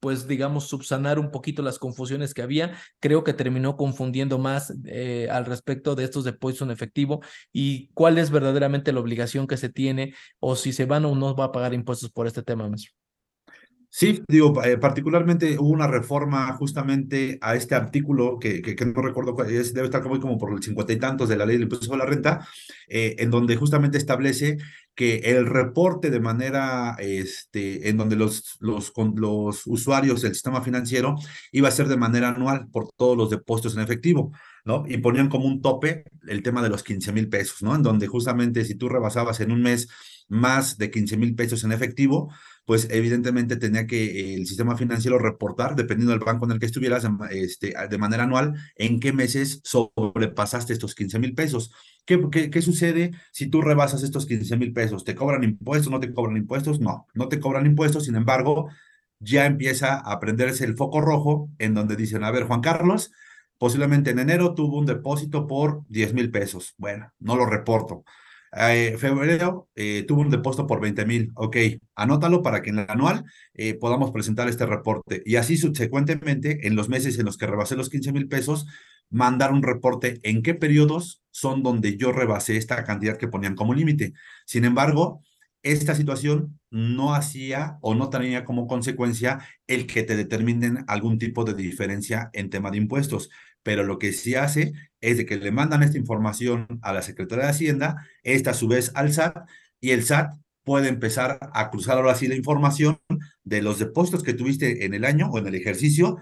pues digamos, subsanar un poquito las confusiones que había, creo que terminó confundiendo más eh, al respecto de estos depósitos en efectivo y cuál es verdaderamente la obligación que se tiene o si se van o no va a pagar impuestos por este tema, maestro. Sí, digo, eh, particularmente hubo una reforma justamente a este artículo que, que, no recuerdo, es, debe estar como, como por el cincuenta y tantos de la ley del impuesto sobre la renta, eh, en donde justamente establece que el reporte de manera, este, en donde los, los, los usuarios del sistema financiero iba a ser de manera anual por todos los depósitos en efectivo. ¿no? Y ponían como un tope el tema de los 15 mil pesos, ¿no? En donde justamente si tú rebasabas en un mes más de 15 mil pesos en efectivo, pues evidentemente tenía que el sistema financiero reportar, dependiendo del banco en el que estuvieras, este, de manera anual, en qué meses sobrepasaste estos 15 mil pesos. ¿Qué, ¿Qué, qué, sucede si tú rebasas estos 15 mil pesos? ¿Te cobran impuestos? ¿No te cobran impuestos? No, no te cobran impuestos, sin embargo, ya empieza a prenderse el foco rojo en donde dicen, a ver, Juan Carlos, Posiblemente en enero tuvo un depósito por 10 mil pesos. Bueno, no lo reporto. Eh, febrero eh, tuvo un depósito por 20 mil. Ok, anótalo para que en el anual eh, podamos presentar este reporte. Y así subsecuentemente, en los meses en los que rebasé los 15 mil pesos, mandar un reporte en qué periodos son donde yo rebasé esta cantidad que ponían como límite. Sin embargo, esta situación no hacía o no tenía como consecuencia el que te determinen algún tipo de diferencia en tema de impuestos pero lo que sí hace es de que le mandan esta información a la Secretaría de Hacienda, esta a su vez al SAT, y el SAT puede empezar a cruzar ahora sí la información de los depósitos que tuviste en el año o en el ejercicio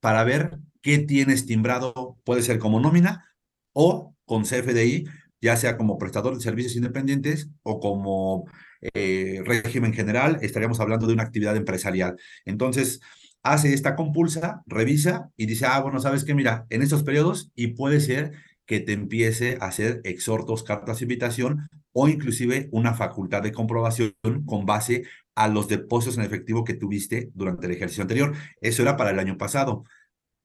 para ver qué tienes timbrado, puede ser como nómina o con CFDI, ya sea como prestador de servicios independientes o como eh, régimen general, estaríamos hablando de una actividad empresarial. Entonces, hace esta compulsa, revisa y dice, ah, bueno, sabes que mira, en estos periodos y puede ser que te empiece a hacer exhortos, cartas de invitación o inclusive una facultad de comprobación con base a los depósitos en efectivo que tuviste durante el ejercicio anterior. Eso era para el año pasado.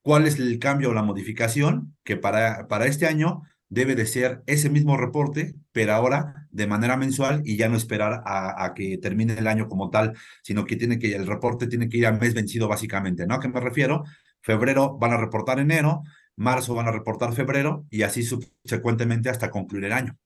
¿Cuál es el cambio o la modificación? Que para, para este año debe de ser ese mismo reporte, pero ahora de manera mensual y ya no esperar a, que termine el año como tal, sino que tiene que el reporte tiene que ir a mes vencido básicamente, ¿no? ¿A qué me refiero? Febrero van a reportar enero, marzo van a reportar febrero y así subsecuentemente hasta concluir el año.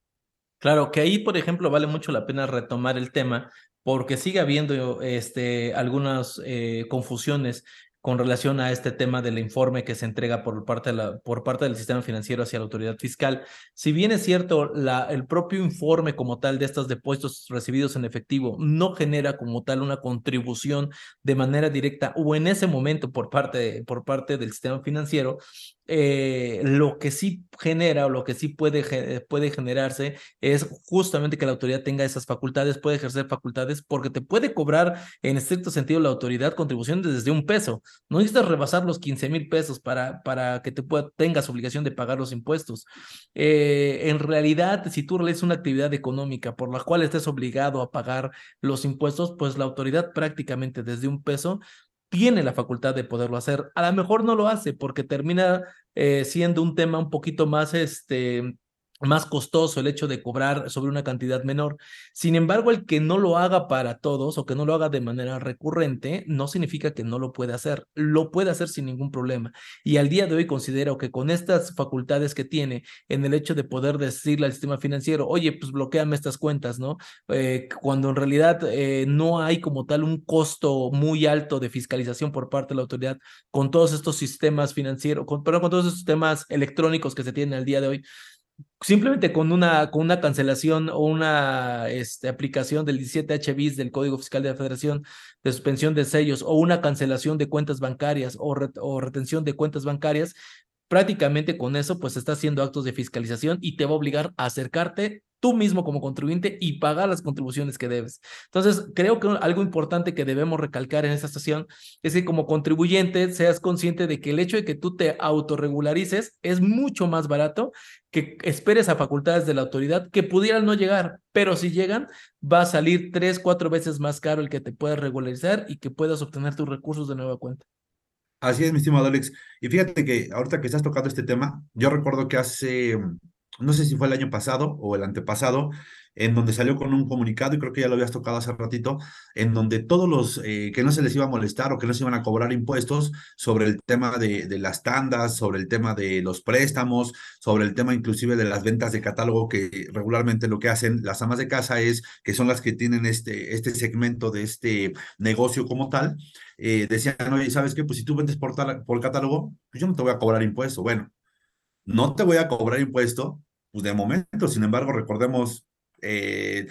Claro, que ahí, por ejemplo, vale mucho la pena retomar el tema porque sigue habiendo este, algunas eh, confusiones con relación a este tema del informe que se entrega por parte, de la, por parte del sistema financiero hacia la autoridad fiscal. Si bien es cierto, el propio informe como tal de estos depósitos recibidos en efectivo no genera como tal una contribución de manera directa o en ese momento por parte del sistema financiero, eh, lo que sí genera o lo que sí puede, puede generarse es justamente que la autoridad tenga esas facultades, puede ejercer facultades porque te puede cobrar en estricto sentido la autoridad contribución desde un peso. No necesitas rebasar los 15 mil pesos para, para que te pueda, tengas obligación de pagar los impuestos. Eh, en realidad, si tú realizas una actividad económica por la cual estés obligado a pagar los impuestos, pues la autoridad prácticamente desde un peso tiene la facultad de poderlo hacer. A lo mejor no lo hace porque termina eh, siendo un tema un poquito más este, más costoso el hecho de cobrar sobre una cantidad menor. Sin embargo, el que no lo haga para todos o que no lo haga de manera recurrente no significa que no lo pueda hacer. Lo puede hacer sin ningún problema. Y al día de hoy considero que con estas facultades que tiene en el hecho de poder decirle al sistema financiero, oye, pues bloqueame estas cuentas, ¿no? Eh, cuando en realidad eh, no hay como tal un costo muy alto de fiscalización por parte de la autoridad con todos estos sistemas financieros, con, con todos estos sistemas electrónicos que se tienen al día de hoy simplemente con una, con una cancelación o una este, aplicación del 17H bis del Código Fiscal de la Federación de suspensión de sellos o una cancelación de cuentas bancarias o, o retención de cuentas bancarias, prácticamente con eso pues está haciendo actos de fiscalización y te va a obligar a acercarte tú mismo como contribuyente y pagar las contribuciones que debes. Entonces, creo que algo importante que debemos recalcar en esta estación es que como contribuyente seas consciente de que el hecho de que tú te autorregularices es mucho más barato que esperes a facultades de la autoridad que pudieran no llegar, pero si llegan, va a salir tres, cuatro veces más caro el que te puedas regularizar y que puedas obtener tus recursos de nueva cuenta. Así es, mi estimado Alex. Y fíjate que ahorita que estás tocando este tema, yo recuerdo que hace no sé si fue el año pasado o el antepasado, en donde salió con un comunicado, y creo que ya lo habías tocado hace ratito, en donde todos los eh, que no se les iba a molestar o que no se iban a cobrar impuestos sobre el tema de, de, las tandas, sobre el tema de los préstamos, sobre el tema inclusive de las ventas de catálogo, que regularmente lo que hacen las amas de casa es, que son las que tienen este, este segmento de este negocio como tal, eh, decían, oye, ¿sabes qué? Pues si tú vendes por, por catálogo, pues yo no te voy a cobrar impuesto. Bueno, no te voy a cobrar impuesto, pues de momento, sin embargo, recordemos eh,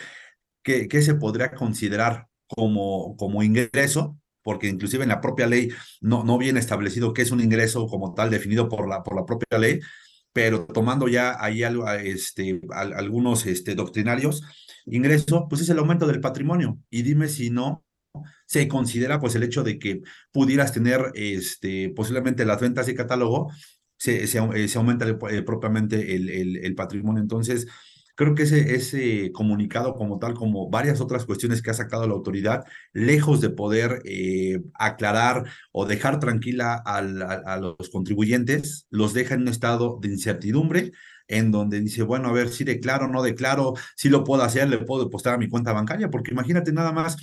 que, se podría considerar como, como ingreso, porque inclusive en la propia ley no, no viene establecido qué es un ingreso como tal definido por la, por la propia ley, pero tomando ya ahí algo, este, algunos este, doctrinarios, ingreso, pues es el aumento del patrimonio. Y dime si no se considera pues el hecho de que pudieras tener este, posiblemente las ventas de catálogo se, se aumenta eh, propiamente el, el, patrimonio. Entonces, creo que ese, ese comunicado como tal, como varias otras cuestiones que ha sacado la autoridad, lejos de poder eh, aclarar o dejar tranquila a, los contribuyentes, los deja en un estado de incertidumbre en donde dice, bueno, a ver si declaro, no declaro, si lo puedo hacer, le puedo depositar a mi cuenta bancaria, porque imagínate nada más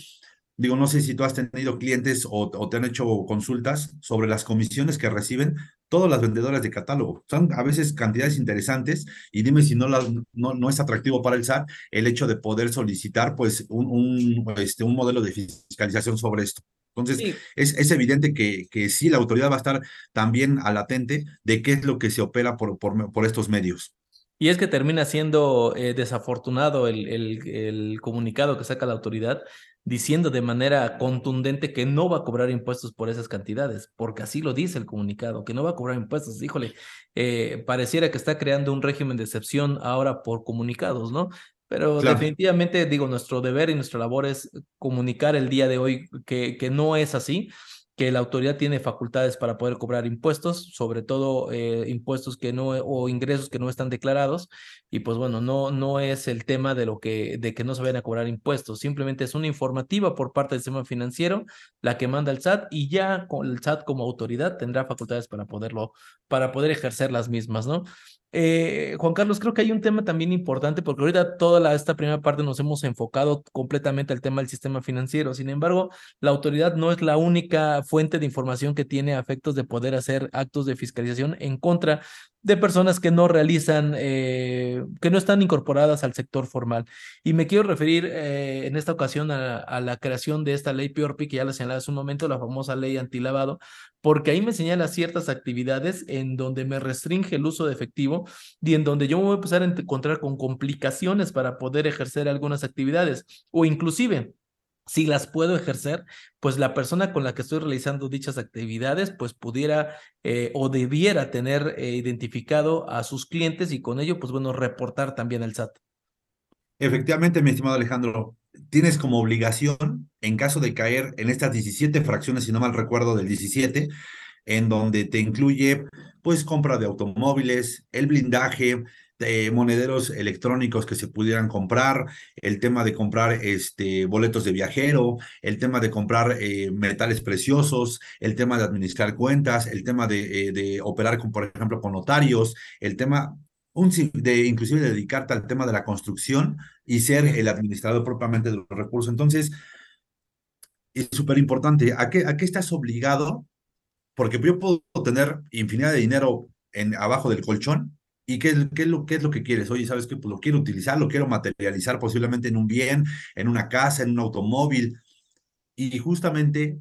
Digo, no sé si tú has tenido clientes o, te han hecho consultas sobre las comisiones que reciben todas las vendedoras de catálogo. Son a veces cantidades interesantes y dime si no, no, no, es atractivo para el SAT el hecho de poder solicitar pues un, un, este, un modelo de fiscalización sobre esto. Entonces, es, es, evidente que, que sí, la autoridad va a estar también al latente de qué es lo que se opera por, por, por estos medios. Y es que termina siendo eh, desafortunado el, el, el, comunicado que saca la autoridad diciendo de manera contundente que no va a cobrar impuestos por esas cantidades, porque así lo dice el comunicado, que no va a cobrar impuestos. Híjole, eh, pareciera que está creando un régimen de excepción ahora por comunicados, ¿no? Pero definitivamente, digo, nuestro deber y nuestra labor es comunicar el día de hoy que, que no es así que la autoridad tiene facultades para poder cobrar impuestos, sobre todo eh, impuestos que no o ingresos que no están declarados y pues bueno, no no es el tema de lo que de que no se vayan a cobrar impuestos, simplemente es una informativa por parte del sistema financiero la que manda el SAT y ya el SAT como autoridad tendrá facultades para poderlo para poder ejercer las mismas, ¿no? Eh, Juan Carlos, creo que hay un tema también importante porque ahorita toda la, esta primera parte nos hemos enfocado completamente al tema del sistema financiero. Sin embargo, la autoridad no es la única fuente de información que tiene a efectos de poder hacer actos de fiscalización en contra de personas que no realizan, eh, que no están incorporadas al sector formal. Y me quiero referir eh, en esta ocasión a, la creación de esta ley PIORPI, que ya la señalaba hace un momento, la famosa ley antilavado, porque ahí me señala ciertas actividades en donde me restringe el uso de efectivo y en donde yo me voy a empezar a encontrar con complicaciones para poder ejercer algunas actividades o inclusive si las puedo ejercer, pues la persona con la que estoy realizando dichas actividades, pues pudiera eh, o debiera tener eh, identificado a sus clientes y con ello, pues bueno, reportar también al SAT. Efectivamente, mi estimado Alejandro, tienes como obligación, en caso de caer en estas 17 fracciones, si no mal recuerdo, del 17, en donde te incluye, pues, compra de automóviles, el blindaje, de monederos electrónicos que se pudieran comprar, el tema de comprar este, boletos de viajero, el tema de comprar eh, metales preciosos, el tema de administrar cuentas, el tema de, eh, operar, con, por ejemplo, con notarios, el tema un, de inclusive dedicarte al tema de la construcción y ser el administrador propiamente de los recursos. Entonces, es súper importante, ¿a qué, ¿a qué estás obligado? Porque yo puedo tener infinidad de dinero en, abajo del colchón, ¿Y qué, es lo, qué es lo que quieres? Oye, ¿sabes qué? Pues lo quiero utilizar, lo quiero materializar posiblemente en un bien, en una casa, en un automóvil. Y justamente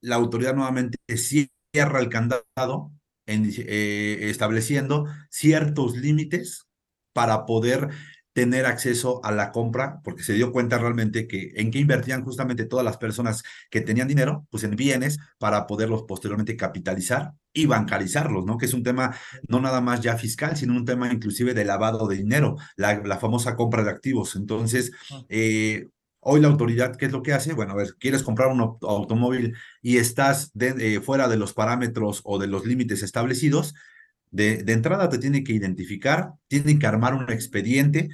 la autoridad nuevamente cierra el candado eh, estableciendo ciertos límites para poder tener acceso a la compra, porque se dio cuenta realmente que en qué invertían justamente todas las personas que tenían dinero, pues en bienes para poderlos posteriormente capitalizar y bancarizarlos, ¿no? Que es un tema no nada más ya fiscal, sino un tema inclusive de lavado de dinero, la, la famosa compra de activos. Entonces, eh, Hoy la autoridad, ¿qué es lo que hace? Bueno, a ver, quieres comprar un automóvil y estás eh, fuera de los parámetros o de los límites establecidos, de, de, entrada te tiene que identificar, tiene que armar un expediente,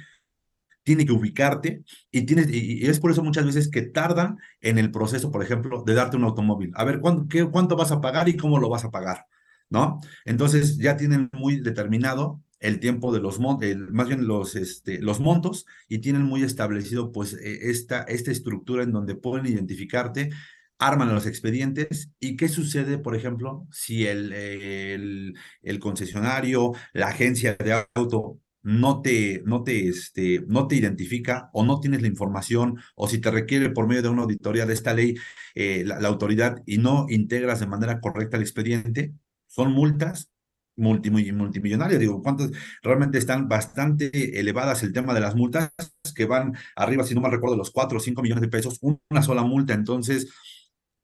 tiene que ubicarte y, tienes, y, es por eso muchas veces que tardan en el proceso, por ejemplo, de darte un automóvil. A ver, ¿cuánto, qué, cuánto vas a pagar y cómo lo vas a pagar? ¿No? Entonces ya tienen muy determinado el tiempo de los montos, más bien los, este, los montos, y tienen muy establecido pues e, esta, esta estructura en donde pueden identificarte, arman los expedientes y qué sucede, por ejemplo, si el, el, concesionario, la agencia de auto no te, no, te, este, no te identifica o no tienes la información o si te requiere por medio de una auditoría de esta ley eh, la, autoridad y no integras de manera correcta el expediente, son multas multimillonarias. Digo, ¿cuántas realmente están bastante elevadas el tema de las multas que van arriba, si no mal recuerdo, los 4 o 5 millones de pesos, una sola multa? Entonces,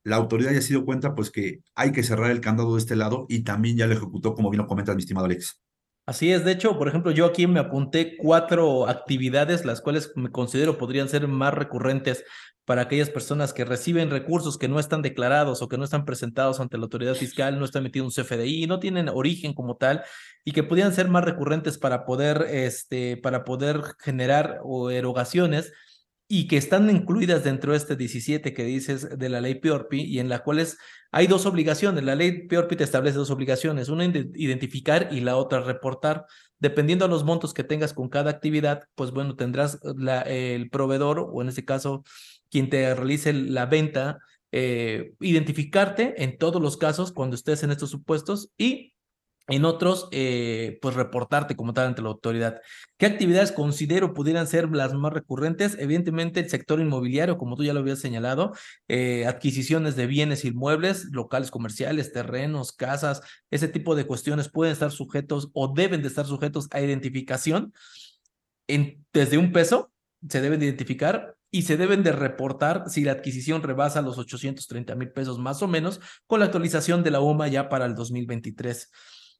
la autoridad ya ha sido cuenta pues que hay que cerrar el candado de este lado y también ya lo ejecutó, como bien lo comenta mi estimado Alex. Así es, de hecho, por ejemplo, yo aquí me apunté cuatro actividades, las cuales me considero podrían ser más recurrentes para aquellas personas que reciben recursos que no están declarados o que no están presentados ante la autoridad fiscal, no están metidos en un CFDI, no tienen origen como tal y que podrían ser más recurrentes para poder, este, para poder generar o erogaciones y que están incluidas dentro de este 17 que dices de la ley PIORPI y en la cuales hay dos obligaciones. La ley PIORPI te establece dos obligaciones, una identificar y la otra reportar. Dependiendo de los montos que tengas con cada actividad, pues bueno, tendrás el proveedor o en este caso quien te realice la venta, eh, identificarte en todos los casos cuando estés en estos supuestos y en otros, eh, pues reportarte como tal ante la autoridad. ¿Qué actividades considero pudieran ser las más recurrentes? Evidentemente, el sector inmobiliario, como tú ya lo habías señalado, eh, adquisiciones de bienes inmuebles, locales comerciales, terrenos, casas, ese tipo de cuestiones pueden estar sujetos o deben de estar sujetos a identificación en, desde un peso, se deben de identificar y se deben de reportar si la adquisición rebasa los 830 mil pesos más o menos con la actualización de la UMA ya para el 2023.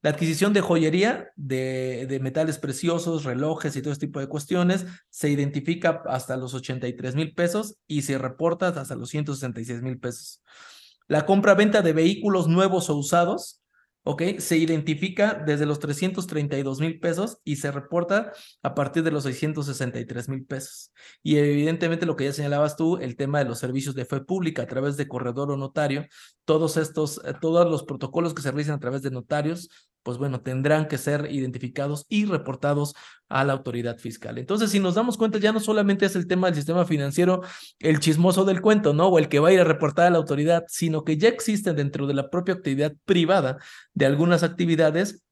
La adquisición de joyería, de, de, metales preciosos, relojes y todo este tipo de cuestiones, se identifica hasta los 83 mil pesos y se reporta hasta los 166 mil pesos. La compra-venta de vehículos nuevos o usados, ¿ok? Se identifica desde los 332 mil pesos y se reporta a partir de los 663 mil pesos. Y evidentemente lo que ya señalabas tú, el tema de los servicios de fe pública a través de corredor o notario, todos estos, eh, todos los protocolos que se realizan a través de notarios pues bueno, tendrán que ser identificados y reportados a la autoridad fiscal. Entonces, si nos damos cuenta, ya no solamente es el tema del sistema financiero el chismoso del cuento, ¿no? O el que va a ir a reportar a la autoridad, sino que ya existen dentro de la propia actividad privada de algunas actividades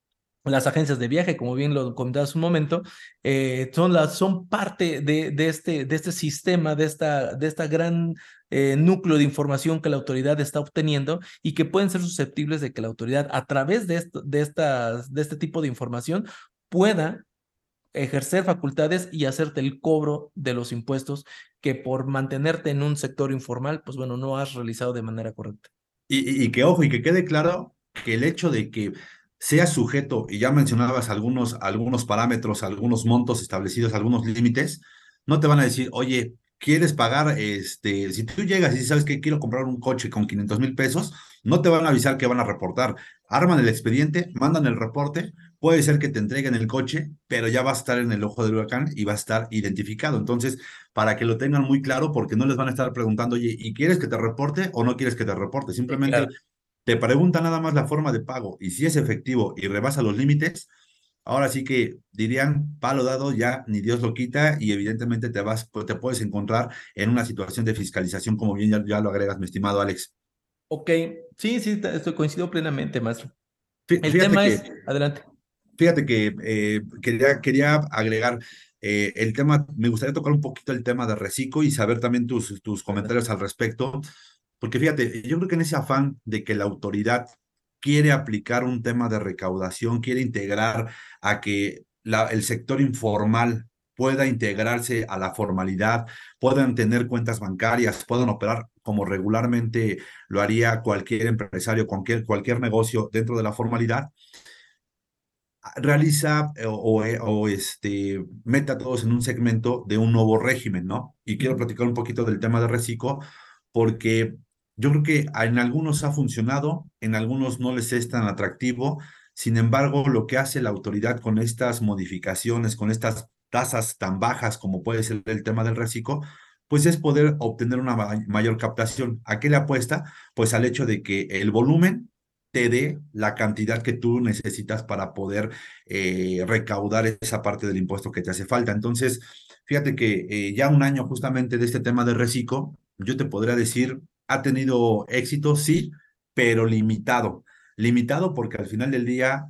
las agencias de viaje, como bien lo comenté hace un momento, eh, son, las, son parte de, de, este, de este sistema, de esta, de esta gran eh, núcleo de información que la autoridad está obteniendo y que pueden ser susceptibles de que la autoridad, a través de, de, este tipo de información, pueda ejercer facultades y hacerte el cobro de los impuestos que por mantenerte en un sector informal, pues bueno, no has realizado de manera correcta. Y, y que ojo, y que quede claro que el hecho de que sea sujeto, y ya mencionabas algunos, algunos parámetros, algunos montos establecidos, algunos límites, no te van a decir, oye, ¿quieres pagar? Este, si tú llegas y sabes que quiero comprar un coche con 500 mil pesos, no te van a avisar que van a reportar. Arman el expediente, mandan el reporte, puede ser que te entreguen el coche, pero ya va a estar en el ojo del huracán y va a estar identificado. Entonces, para que lo tengan muy claro, porque no les van a estar preguntando, oye, ¿y quieres que te reporte o no quieres que te reporte? Simplemente te pregunta nada más la forma de pago y si es efectivo y rebasa los límites, ahora sí que dirían palo dado ya ni Dios lo quita y evidentemente te vas, pues, te puedes encontrar en una situación de fiscalización como bien ya, ya lo agregas, mi estimado Alex. Ok, sí, sí, estoy coincido plenamente, maestro. El tema es, adelante. Fíjate que eh, quería, quería agregar eh, el tema, me gustaría tocar un poquito el tema de reciclo y saber también tus, tus comentarios al respecto, porque fíjate, yo creo que en ese afán de que la autoridad quiere aplicar un tema de recaudación, quiere integrar a que la, el sector informal pueda integrarse a la formalidad, puedan tener cuentas bancarias, puedan operar como regularmente lo haría cualquier empresario, cualquier, cualquier negocio dentro de la formalidad, realiza eh, o, eh, o, este, mete a todos en un segmento de un nuevo régimen, ¿no? Y quiero platicar un poquito del tema de reciclo, porque yo creo que en algunos ha funcionado, en algunos no les es tan atractivo. Sin embargo, lo que hace la autoridad con estas modificaciones, con estas tasas tan bajas como puede ser el tema del reciclo, pues es poder obtener una mayor captación. ¿A qué le apuesta? Pues al hecho de que el volumen te dé la cantidad que tú necesitas para poder eh, recaudar esa parte del impuesto que te hace falta. Entonces, fíjate que eh, ya un año justamente de este tema de reciclo, yo te podría decir, ha tenido éxito, sí, pero limitado. Limitado porque al final del día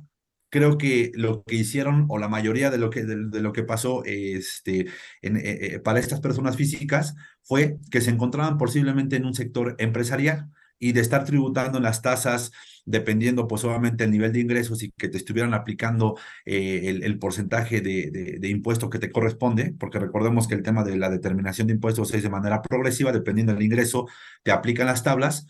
creo que lo que hicieron o la mayoría de lo que, de, lo que pasó este, en, eh, para estas personas físicas fue que se encontraban posiblemente en un sector empresarial y de estar tributando las tasas dependiendo pues obviamente el nivel de ingresos y que te estuvieran aplicando eh, el, porcentaje de, de, impuesto que te corresponde, porque recordemos que el tema de la determinación de impuestos es de manera progresiva, dependiendo del ingreso, te aplican las tablas,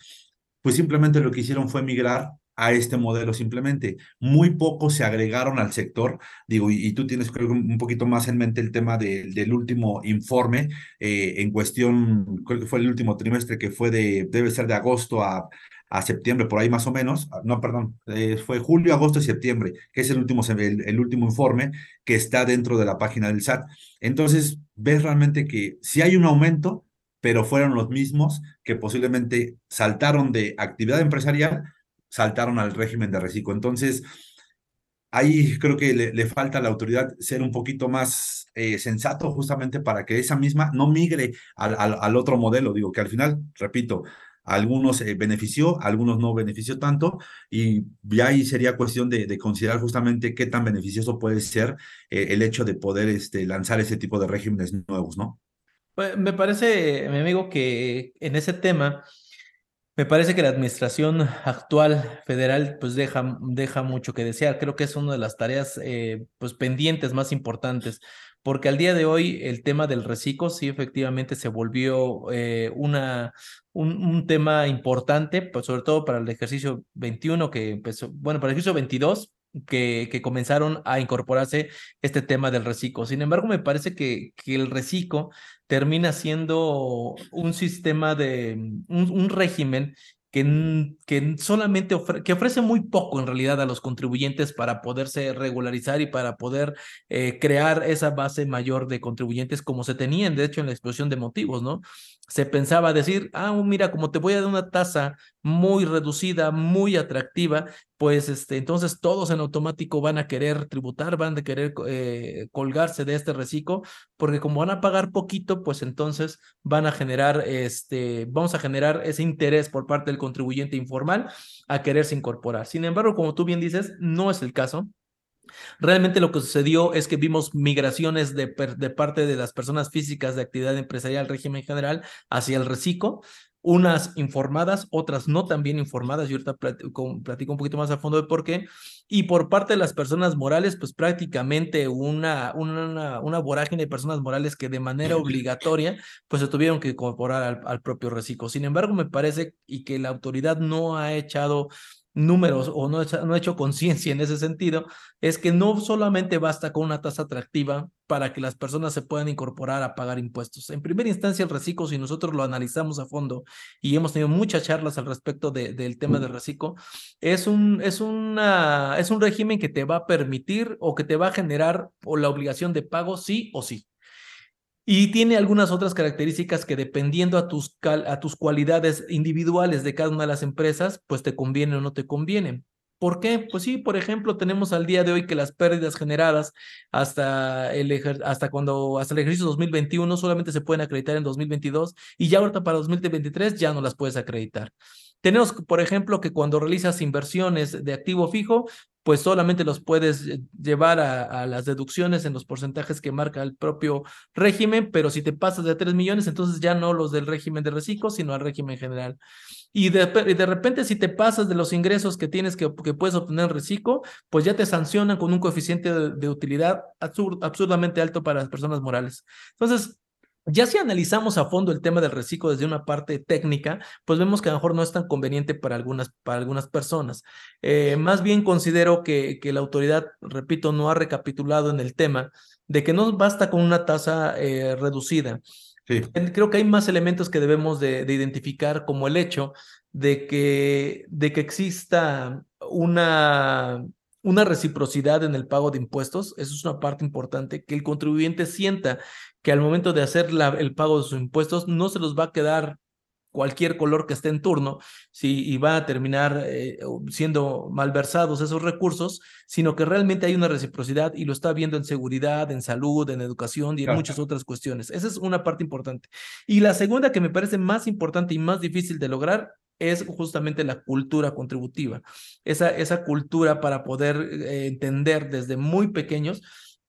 pues simplemente lo que hicieron fue migrar a este modelo simplemente. Muy pocos se agregaron al sector, digo, y, tú tienes un poquito más en mente el tema del último informe eh, en cuestión, creo que fue el último trimestre que fue de, debe ser de agosto a, a septiembre, por ahí más o menos, ah, no, perdón, eh, fue julio, agosto y septiembre, que es el último, el, último informe que está dentro de la página del SAT. Entonces, ves realmente que si hay un aumento, pero fueron los mismos que posiblemente saltaron de actividad empresarial, saltaron al régimen de reciclo. Entonces, ahí creo que le, falta a la autoridad ser un poquito más eh, sensato justamente para que esa misma no migre al, al, otro modelo. Digo que al final, repito, algunos eh, benefició, algunos no benefició tanto, y ya ahí sería cuestión de, considerar justamente qué tan beneficioso puede ser eh, el hecho de poder este, lanzar ese tipo de regímenes nuevos, ¿no? Pues, me parece, mi amigo, que en ese tema, me parece que la administración actual federal pues deja, deja mucho que desear. Creo que es una de las tareas eh, pues pendientes más importantes porque al día de hoy el tema del reciclo sí efectivamente se volvió eh, una, un, tema importante, pues sobre todo para el ejercicio 21 que empezó, bueno, para el ejercicio 22 que, que comenzaron a incorporarse este tema del reciclo. Sin embargo, me parece que, que el reciclo termina siendo un sistema de, un, un régimen que, que solamente que ofrece muy poco en realidad a los contribuyentes para poderse regularizar y para poder eh, crear esa base mayor de contribuyentes como se tenían, de hecho, en la exposición de motivos, ¿no? Se pensaba decir, ah, mira, como te voy a dar una tasa muy reducida, muy atractiva, pues este, entonces todos en automático van a querer tributar, van a querer eh, colgarse de este reciclo, porque como van a pagar poquito, pues entonces van a generar, este, vamos a generar ese interés por parte del contribuyente informal a quererse incorporar. Sin embargo, como tú bien dices, no es el caso. Realmente lo que sucedió es que vimos migraciones de, de, parte de las personas físicas de actividad empresarial, régimen general, hacia el reciclo, unas informadas, otras no tan bien informadas, y ahorita platico, un poquito más a fondo de por qué, y por parte de las personas morales, pues prácticamente una, una, una vorágine de personas morales que de manera obligatoria, pues se tuvieron que incorporar al, al propio reciclo. Sin embargo, me parece y que la autoridad no ha echado números o no, no ha hecho conciencia en ese sentido, es que no solamente basta con una tasa atractiva para que las personas se puedan incorporar a pagar impuestos. En primera instancia, el reciclo, si nosotros lo analizamos a fondo y hemos tenido muchas charlas al respecto de, del tema del reciclo, es un, es, una, es un régimen que te va a permitir o que te va a generar o la obligación de pago sí o sí. Y tiene algunas otras características que dependiendo a tus, a tus cualidades individuales de cada una de las empresas, pues te conviene o no te conviene. ¿Por qué? Pues sí, por ejemplo, tenemos al día de hoy que las pérdidas generadas hasta el hasta cuando hasta el ejercicio 2021 solamente se pueden acreditar en 2022 y ya ahorita para 2023 ya no las puedes acreditar. Tenemos, por ejemplo, que cuando realizas inversiones de activo fijo, pues solamente los puedes eh, llevar a, las deducciones en los porcentajes que marca el propio régimen, pero si te pasas de 3 millones, entonces ya no los del régimen de reciclo, sino al régimen general. Y de, repente, si te pasas de los ingresos que tienes que, puedes obtener en reciclo, pues ya te sancionan con un coeficiente de, utilidad absurdamente alto para las personas morales. Entonces, ya si analizamos a fondo el tema del reciclo desde una parte técnica, pues vemos que a lo mejor no es tan conveniente para algunas, para algunas personas. Eh, más bien considero que, que, la autoridad, repito, no ha recapitulado en el tema de que no basta con una tasa eh, reducida. Creo que hay más elementos que debemos de, de, identificar, como el hecho de que, de que exista una, una reciprocidad en el pago de impuestos. Eso es una parte importante, que el contribuyente sienta que al momento de hacer el pago de sus impuestos no se los va a quedar cualquier color que esté en turno si, y va a terminar eh, siendo malversados esos recursos, sino que realmente hay una reciprocidad y lo está viendo en seguridad, en salud, en educación y en muchas otras cuestiones. Esa es una parte importante. Y la segunda que me parece más importante y más difícil de lograr es justamente la cultura contributiva, esa, esa cultura para poder eh, entender desde muy pequeños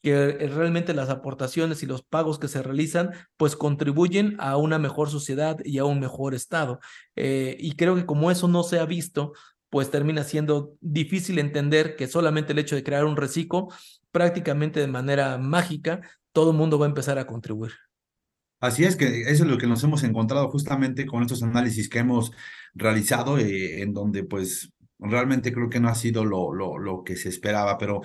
que eh, realmente las aportaciones y los pagos que se realizan pues contribuyen a una mejor sociedad y a un mejor estado. Eh, y creo que como eso no se ha visto, pues termina siendo difícil entender que solamente el hecho de crear un reciclo, prácticamente de manera mágica, todo el mundo va a empezar a contribuir. Así es que eso es lo que nos hemos encontrado justamente con estos análisis que hemos realizado, eh, en donde pues realmente creo que no ha sido lo, lo, lo que se esperaba, pero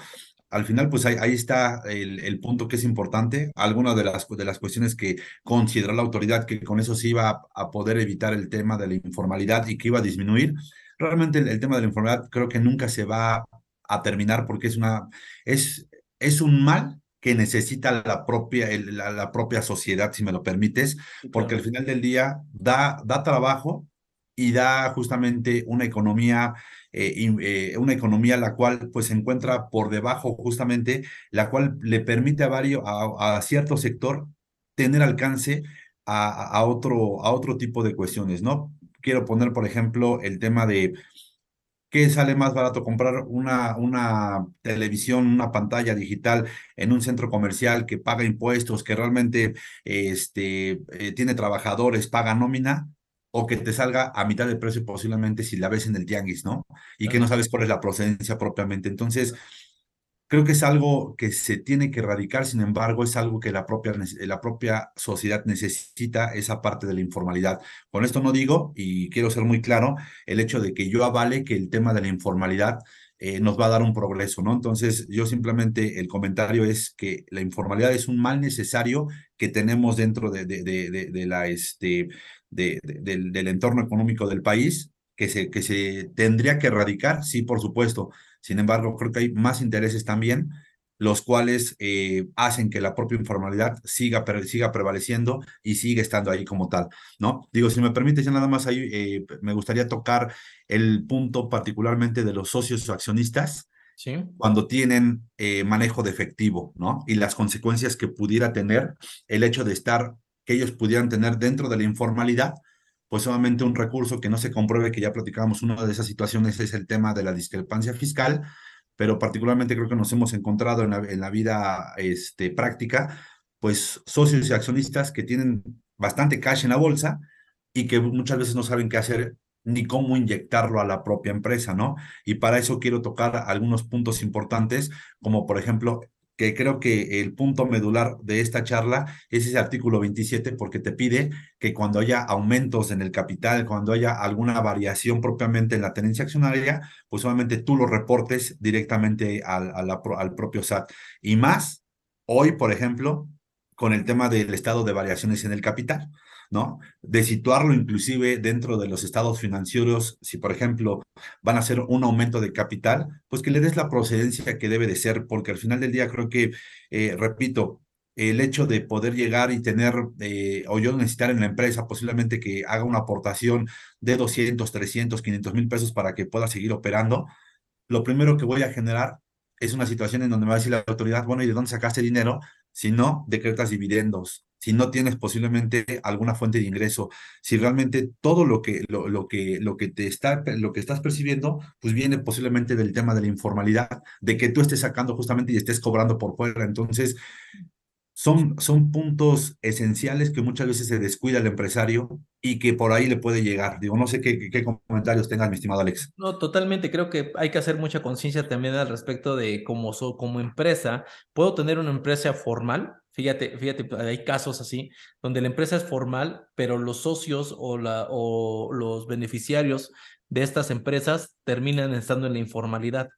al final, pues ahí, ahí está el, el, punto que es importante. Algunas de las, de las cuestiones que considera la autoridad que con eso se iba a, poder evitar el tema de la informalidad y que iba a disminuir. Realmente el, el, tema de la informalidad creo que nunca se va a terminar porque es, una, es, es un mal que necesita la propia, el, la, la, propia sociedad, si me lo permites, porque al final del día da, da trabajo y da justamente una economía eh, eh, una economía la cual pues se encuentra por debajo justamente, la cual le permite a, varios, a, cierto sector tener alcance a, otro, a otro tipo de cuestiones, ¿no? Quiero poner, por ejemplo, el tema de qué sale más barato comprar una, una televisión, una pantalla digital en un centro comercial que paga impuestos, que realmente este, eh, tiene trabajadores, paga nómina, o que te salga a mitad de precio posiblemente si la ves en el tianguis, ¿no? Y que no sabes cuál es la procedencia propiamente. Entonces, creo que es algo que se tiene que erradicar, sin embargo, es algo que la propia, la propia sociedad necesita, esa parte de la informalidad. Con esto no digo, y quiero ser muy claro, el hecho de que yo avale que el tema de la informalidad eh, nos va a dar un progreso, ¿no? Entonces, yo simplemente el comentario es que la informalidad es un mal necesario que tenemos dentro de, de, de, de la, este, de, del, del, entorno económico del país que se, que se tendría que erradicar, sí, por supuesto. Sin embargo, creo que hay más intereses también, los cuales eh, hacen que la propia informalidad siga, siga prevaleciendo y siga estando ahí como tal, ¿no? Digo, si me permite, ya nada más ahí eh, me gustaría tocar el punto particularmente de los socios o accionistas, Sí. cuando tienen eh, manejo de efectivo, ¿no? Y las consecuencias que pudiera tener el hecho de estar que ellos pudieran tener dentro de la informalidad, pues solamente un recurso que no se compruebe, que ya platicábamos, una de esas situaciones es el tema de la discrepancia fiscal, pero particularmente creo que nos hemos encontrado en la, vida este, práctica, pues socios y accionistas que tienen bastante cash en la bolsa y que muchas veces no saben qué hacer ni cómo inyectarlo a la propia empresa, ¿no? Y para eso quiero tocar algunos puntos importantes, como por ejemplo que creo que el punto medular de esta charla es ese artículo 27, porque te pide que cuando haya aumentos en el capital, cuando haya alguna variación propiamente en la tenencia accionaria, pues solamente tú lo reportes directamente al, al propio SAT. Y más, hoy, por ejemplo, con el tema del estado de variaciones en el capital. ¿No? De situarlo inclusive dentro de los estados financieros, si por ejemplo van a hacer un aumento de capital, pues que le des la procedencia que debe de ser, porque al final del día creo que, eh, repito, el hecho de poder llegar y tener, eh, o yo necesitar en la empresa posiblemente que haga una aportación de 200, 300, 500 mil pesos para que pueda seguir operando, lo primero que voy a generar es una situación en donde me va a decir la autoridad, bueno, ¿y de dónde sacaste dinero? Si no, decretas dividendos, si no tienes posiblemente alguna fuente de ingreso, si realmente todo lo que, lo, lo, que, lo, que te está, lo que estás percibiendo, pues viene posiblemente del tema de la informalidad, de que tú estés sacando justamente y estés cobrando por fuera. Entonces, son, son puntos esenciales que muchas veces se descuida el empresario y que por ahí le puede llegar. Digo, no sé qué, qué comentarios tengas, mi estimado Alex. No, totalmente. Creo que hay que hacer mucha conciencia también al respecto de cómo, so, como empresa, puedo tener una empresa formal. Fíjate, fíjate, hay casos así, donde la empresa es formal, pero los socios o los beneficiarios de estas empresas terminan estando en la informalidad.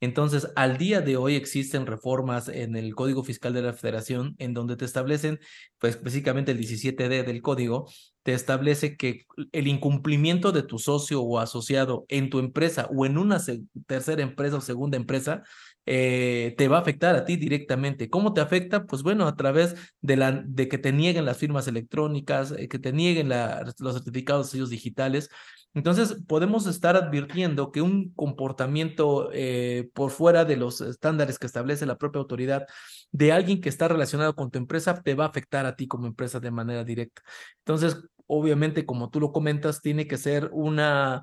Entonces, al día de hoy existen reformas en el Código Fiscal de la Federación en donde te establecen, pues específicamente el 17D del código, te establece que el incumplimiento de tu socio o asociado en tu empresa o en una tercera empresa o segunda empresa eh, te va a afectar a ti directamente. ¿Cómo te afecta? Pues bueno, a través de, la, de que te nieguen las firmas electrónicas, eh, que te nieguen los certificados de sellos digitales, entonces, podemos estar advirtiendo que un comportamiento eh, por fuera de los estándares que establece la propia autoridad de alguien que está relacionado con tu empresa te va a afectar a ti como empresa de manera directa. Entonces, obviamente, como tú lo comentas, tiene que ser una,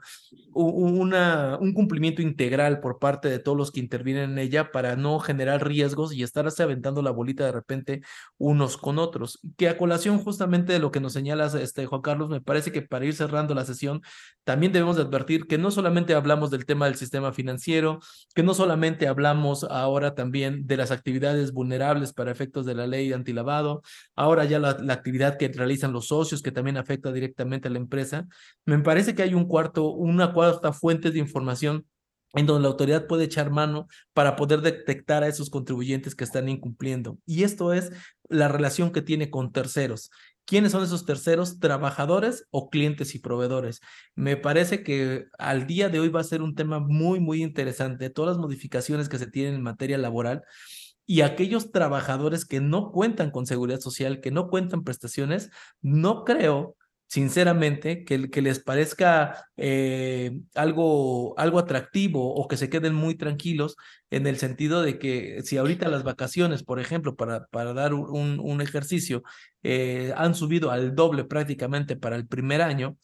una, un cumplimiento integral por parte de todos los que intervienen en ella para no generar riesgos y estarse aventando la bolita de repente unos con otros. Que a colación justamente de lo que nos señalas, este, Juan Carlos, me parece que para ir cerrando la sesión, también debemos advertir que no solamente hablamos del tema del sistema financiero, que no solamente hablamos ahora también de las actividades vulnerables para efectos de la ley antilavado, ahora ya la, la actividad que realizan los socios, que también afecta directamente a la empresa. Me parece que hay un cuarto, una cuarta fuente de información en donde la autoridad puede echar mano para poder detectar a esos contribuyentes que están incumpliendo. Y esto es la relación que tiene con terceros. ¿Quiénes son esos terceros? ¿Trabajadores o clientes y proveedores? Me parece que al día de hoy va a ser un tema muy, muy interesante. Todas las modificaciones que se tienen en materia laboral y aquellos trabajadores que no cuentan con seguridad social, que no cuentan prestaciones, no creo sinceramente, que, que les parezca eh, algo, algo atractivo o que se queden muy tranquilos en el sentido de que si ahorita las vacaciones, por ejemplo, para, para dar un, un ejercicio, eh, han subido al doble prácticamente para el primer año,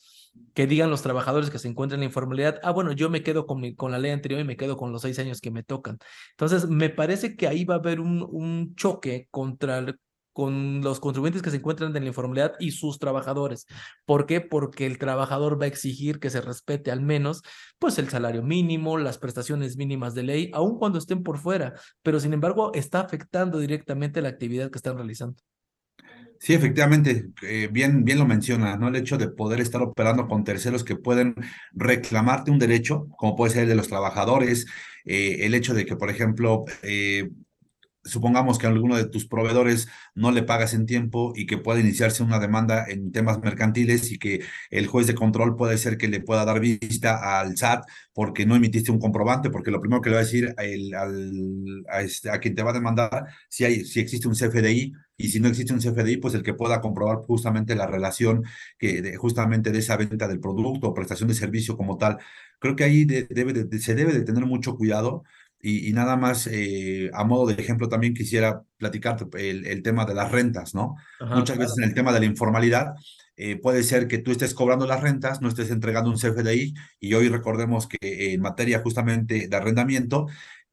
que digan los trabajadores que se encuentran en la informalidad, ah, bueno, yo me quedo con, mi, con la ley anterior y me quedo con los seis años que me tocan. Entonces, me parece que ahí va a haber un, un choque contra con los contribuyentes que se encuentran en la informalidad y sus trabajadores. ¿Por qué? Porque el trabajador va a exigir que se respete al menos pues el salario mínimo, las prestaciones mínimas de ley, aun cuando estén por fuera, pero sin embargo está afectando directamente la actividad que están realizando. Sí, efectivamente, eh, bien, bien lo menciona, ¿no? El hecho de poder estar operando con terceros que pueden reclamarte un derecho, como puede ser el de los trabajadores, eh, el hecho de que, por ejemplo, eh, supongamos que alguno de tus proveedores no le pagas en tiempo y que puede iniciarse una demanda en temas mercantiles y que el juez de control puede ser que le pueda dar vista al SAT porque no emitiste un comprobante, porque lo primero que le va a decir el, este, a, quien te va a demandar si, hay, si existe un CFDI y si no existe un CFDI, pues el que pueda comprobar justamente la relación que de, justamente de esa venta del producto o prestación de servicio como tal. Creo que ahí de, debe de, se debe de tener mucho cuidado y, nada más, eh, a modo de ejemplo, también quisiera platicarte el, el tema de las rentas, ¿no? Ajá, Muchas claro. veces en el tema de la informalidad, eh, puede ser que tú estés cobrando las rentas, no estés entregando un CFDI, y hoy recordemos que eh, en materia justamente de arrendamiento,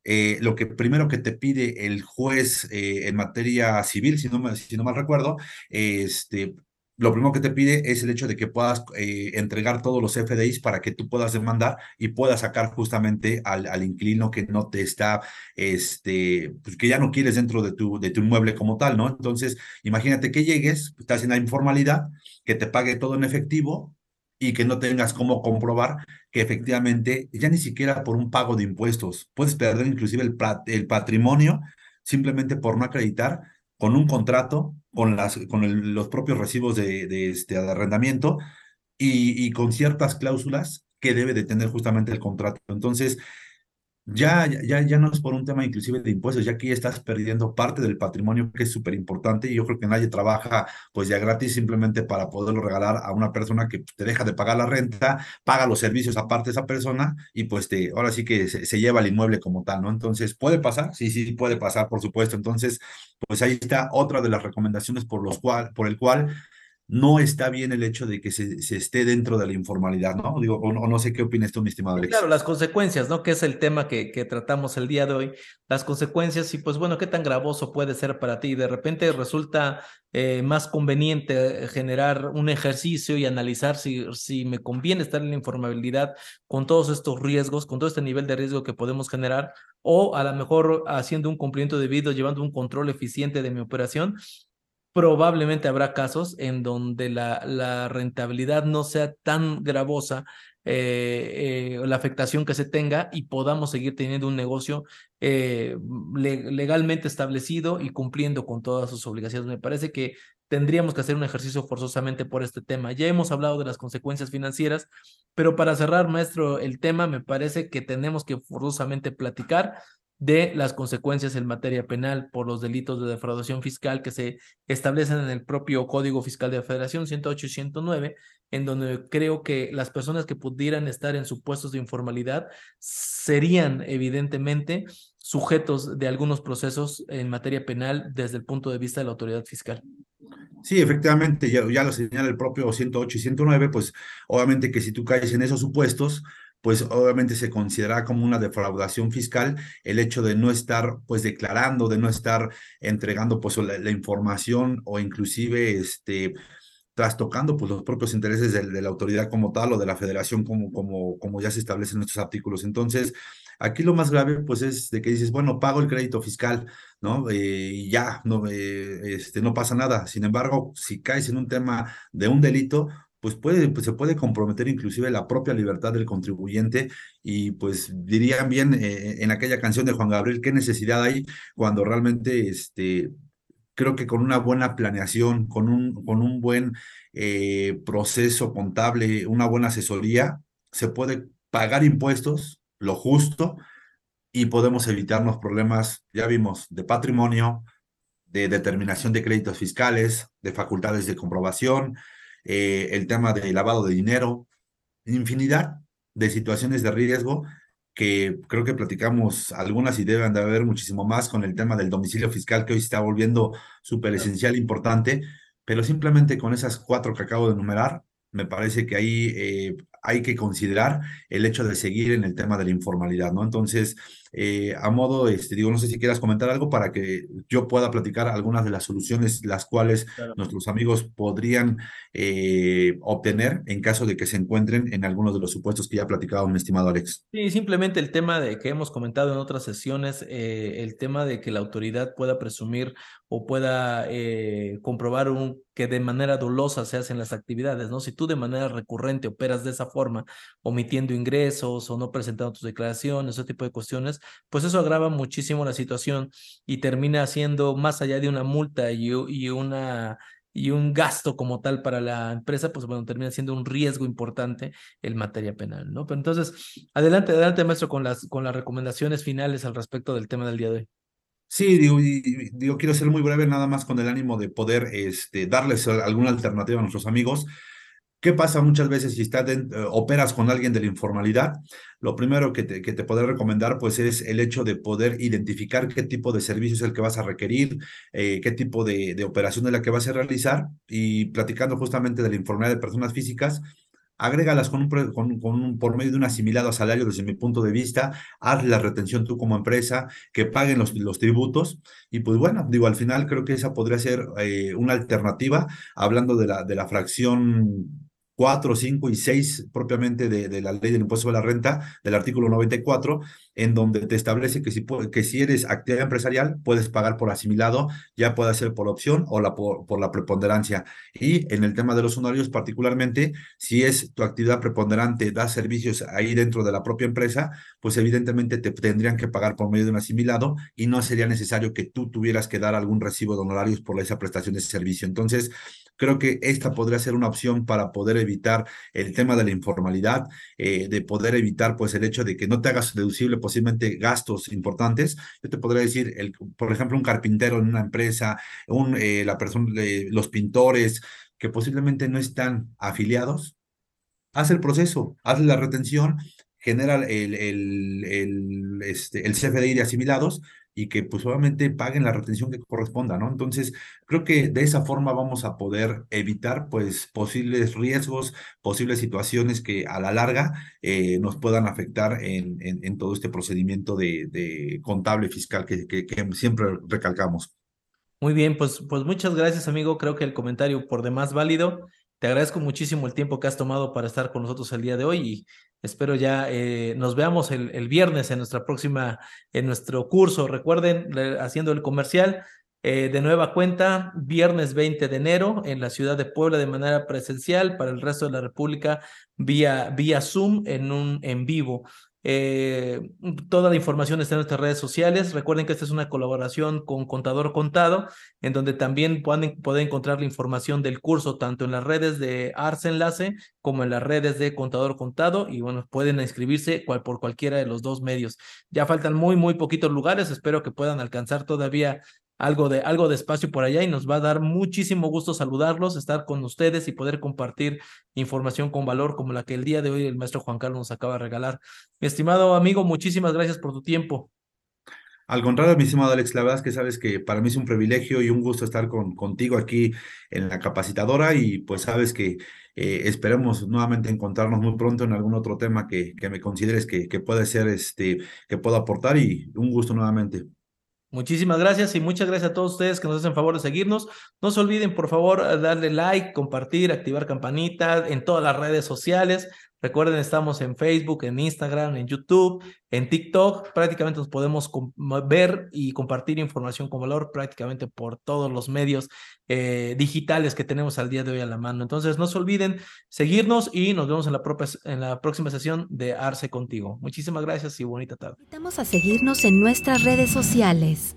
eh, lo que primero que te pide el juez en materia civil, si no, si no mal recuerdo, este, lo primero que te pide es el hecho de que puedas eh, entregar todos los FDIs para que tú puedas demandar y puedas sacar justamente al, al inquilino que no te está, este, pues que ya no quieres dentro de tu, de tu inmueble como tal, ¿no? Entonces, imagínate que llegues, estás en la informalidad, que te pague todo en efectivo y que no tengas cómo comprobar que efectivamente ya ni siquiera por un pago de impuestos, puedes perder inclusive el, el patrimonio simplemente por no acreditar con un contrato, con, los propios recibos de, este, arrendamiento y, y, con ciertas cláusulas que debe de tener justamente el contrato. Entonces, ya, ya, ya no es por un tema inclusive de impuestos, ya que estás perdiendo parte del patrimonio que es súper importante y yo creo que nadie trabaja pues ya gratis simplemente para poderlo regalar a una persona que te deja de pagar la renta, paga los servicios aparte de esa persona y pues te, ahora sí que se, se lleva el inmueble como tal, ¿no? Entonces, ¿puede pasar? Sí, sí, puede pasar, por supuesto. Entonces, pues ahí está otra de las recomendaciones por, los cual, por el cual no está bien el hecho de que se, se esté dentro de la informalidad, ¿no? Digo, o no, no sé qué opinas tú, mi estimado Alex. Claro, las consecuencias, ¿no? Que es el tema que, que tratamos el día de hoy. Las consecuencias y pues bueno, qué tan gravoso puede ser para ti. De repente resulta eh, más conveniente generar un ejercicio y analizar si, si me conviene estar en la informabilidad con todos estos riesgos, con todo este nivel de riesgo que podemos generar, o a lo mejor haciendo un cumplimiento debido, llevando un control eficiente de mi operación probablemente habrá casos en donde la, rentabilidad no sea tan gravosa eh, eh, la afectación que se tenga y podamos seguir teniendo un negocio eh, le, legalmente establecido y cumpliendo con todas sus obligaciones. Me parece que tendríamos que hacer un ejercicio forzosamente por este tema. Ya hemos hablado de las consecuencias financieras, pero para cerrar, maestro, el tema me parece que tenemos que forzosamente platicar de las consecuencias en materia penal por los delitos de defraudación fiscal que se establecen en el propio Código Fiscal de la Federación 108 y 109, en donde creo que las personas que pudieran estar en supuestos de informalidad serían evidentemente sujetos de algunos procesos en materia penal desde el punto de vista de la autoridad fiscal. Sí, efectivamente, ya, lo señala el propio 108 y 109, pues obviamente que si tú caes en esos supuestos, pues obviamente se considera como una defraudación fiscal el hecho de no estar pues declarando, de no estar entregando pues la, información o inclusive este trastocando pues los propios intereses de, la autoridad como tal o de la federación como, como, como ya se establecen en estos artículos. Entonces, aquí lo más grave pues es de que dices, bueno, pago el crédito fiscal, ¿no? Eh, y ya, no, eh, este, no pasa nada. Sin embargo, si caes en un tema de un delito, pues, puede, pues se puede comprometer inclusive la propia libertad del contribuyente y pues dirían bien eh, en aquella canción de Juan Gabriel, qué necesidad hay cuando realmente este, creo que con una buena planeación, con un, con un buen eh, proceso contable, una buena asesoría, se puede pagar impuestos, lo justo, y podemos evitarnos problemas, ya vimos, de patrimonio, de determinación de créditos fiscales, de facultades de comprobación, eh, el tema de lavado de dinero, infinidad de situaciones de riesgo que creo que platicamos algunas y deben de haber muchísimo más con el tema del domicilio fiscal que hoy se está volviendo súper esencial, importante, pero simplemente con esas cuatro que acabo de enumerar, me parece que ahí eh, hay que considerar el hecho de seguir en el tema de la informalidad, ¿no? Entonces, eh, a modo, este, digo, no sé si quieras comentar algo para que yo pueda platicar algunas de las soluciones las cuales nuestros amigos podrían eh, obtener en caso de que se encuentren en algunos de los supuestos que ya ha platicado mi estimado Alex. Sí, simplemente el tema de que hemos comentado en otras sesiones, eh, el tema de que la autoridad pueda presumir o pueda comprobar un, que de manera dolosa se hacen las actividades, ¿no? Si tú de manera recurrente operas de esa forma, omitiendo ingresos o no presentando tus declaraciones, ese tipo de cuestiones, pues eso agrava muchísimo la situación y termina siendo más allá de una multa y, una y un gasto como tal para la empresa, pues bueno, termina siendo un riesgo importante en materia penal, ¿no? Pero entonces, adelante, adelante, maestro, con las, con las recomendaciones finales al respecto del tema del día de hoy. Sí, digo, quiero ser muy breve, nada más con el ánimo de poder este, darles alguna alternativa a nuestros amigos. ¿Qué pasa muchas veces si estás eh, operas con alguien de la informalidad? Lo primero que te, que te podré recomendar pues es el hecho de poder identificar qué tipo de servicio es el que vas a requerir, eh, qué tipo de, de operación es la que vas a realizar y platicando justamente de la informalidad de personas físicas, agrégalas con un, con, con un, por medio de un asimilado a salario desde mi punto de vista, haz la retención tú como empresa, que paguen los, los tributos y pues bueno, digo, al final creo que esa podría ser eh, una alternativa, hablando de la, de la fracción 4, 5 y 6 propiamente de, la ley del impuesto sobre la renta, del artículo 94, en donde te establece que si, que si eres actividad empresarial, puedes pagar por asimilado, ya puede ser por opción o por, por, la preponderancia. Y en el tema de los honorarios, particularmente, si es tu actividad preponderante, da servicios ahí dentro de la propia empresa, pues evidentemente te tendrían que pagar por medio de un asimilado y no sería necesario que tú tuvieras que dar algún recibo de honorarios por esa prestación de servicio. Entonces, Creo que esta podría ser una opción para poder evitar el tema de la informalidad, eh, de poder evitar pues el hecho de que no te hagas deducible posiblemente gastos importantes. Yo te podría decir, el, por ejemplo, un carpintero en una empresa, un, eh, la persona, los pintores que posiblemente no están afiliados, haz el proceso, haz la retención, genera el, el, el, este, el CFDI de asimilados y que pues obviamente paguen la retención que corresponda, ¿no? Entonces, creo que de esa forma vamos a poder evitar pues posibles riesgos, posibles situaciones que a la larga eh, nos puedan afectar en, en, todo este procedimiento de, de contable fiscal que, que, que, siempre recalcamos. Muy bien, pues, pues muchas gracias, amigo. Creo que el comentario por demás válido. Te agradezco muchísimo el tiempo que has tomado para estar con nosotros el día de hoy y espero ya eh, nos veamos el, viernes en nuestra próxima, en nuestro curso. Recuerden, haciendo el comercial, eh, de nueva cuenta, viernes 20 de enero en la ciudad de Puebla de manera presencial, para el resto de la República vía, vía Zoom en un en vivo. Eh, toda la información está en nuestras redes sociales. Recuerden que esta es una colaboración con Contador Contado, en donde también pueden, encontrar la información del curso tanto en las redes de Ars Enlace como en las redes de Contador Contado. Y bueno, pueden inscribirse cual, por cualquiera de los dos medios. Ya faltan muy, muy poquitos lugares. Espero que puedan alcanzar todavía algo de, algo de espacio por allá y nos va a dar muchísimo gusto saludarlos, estar con ustedes y poder compartir información con valor como la que el día de hoy el maestro Juan Carlos nos acaba de regalar. Mi estimado amigo, muchísimas gracias por tu tiempo. Al contrario, mi estimado Alex, la verdad es que sabes que para mí es un privilegio y un gusto estar con, contigo aquí en la capacitadora y pues sabes que eh, esperemos nuevamente encontrarnos muy pronto en algún otro tema que, que me consideres que, que puede ser, este, que pueda aportar y un gusto nuevamente. Muchísimas gracias y muchas gracias a todos ustedes que nos hacen favor de seguirnos. No se olviden, por favor, darle like, compartir, activar campanita en todas las redes sociales. Recuerden, estamos en Facebook, en Instagram, en YouTube, en TikTok. Prácticamente nos podemos ver y compartir información con valor prácticamente por todos los medios eh, digitales que tenemos al día de hoy a la mano. Entonces, no se olviden seguirnos y nos vemos en la, propia, en la próxima sesión de Arce Contigo. Muchísimas gracias y bonita tarde. Invitamos a seguirnos en nuestras redes sociales.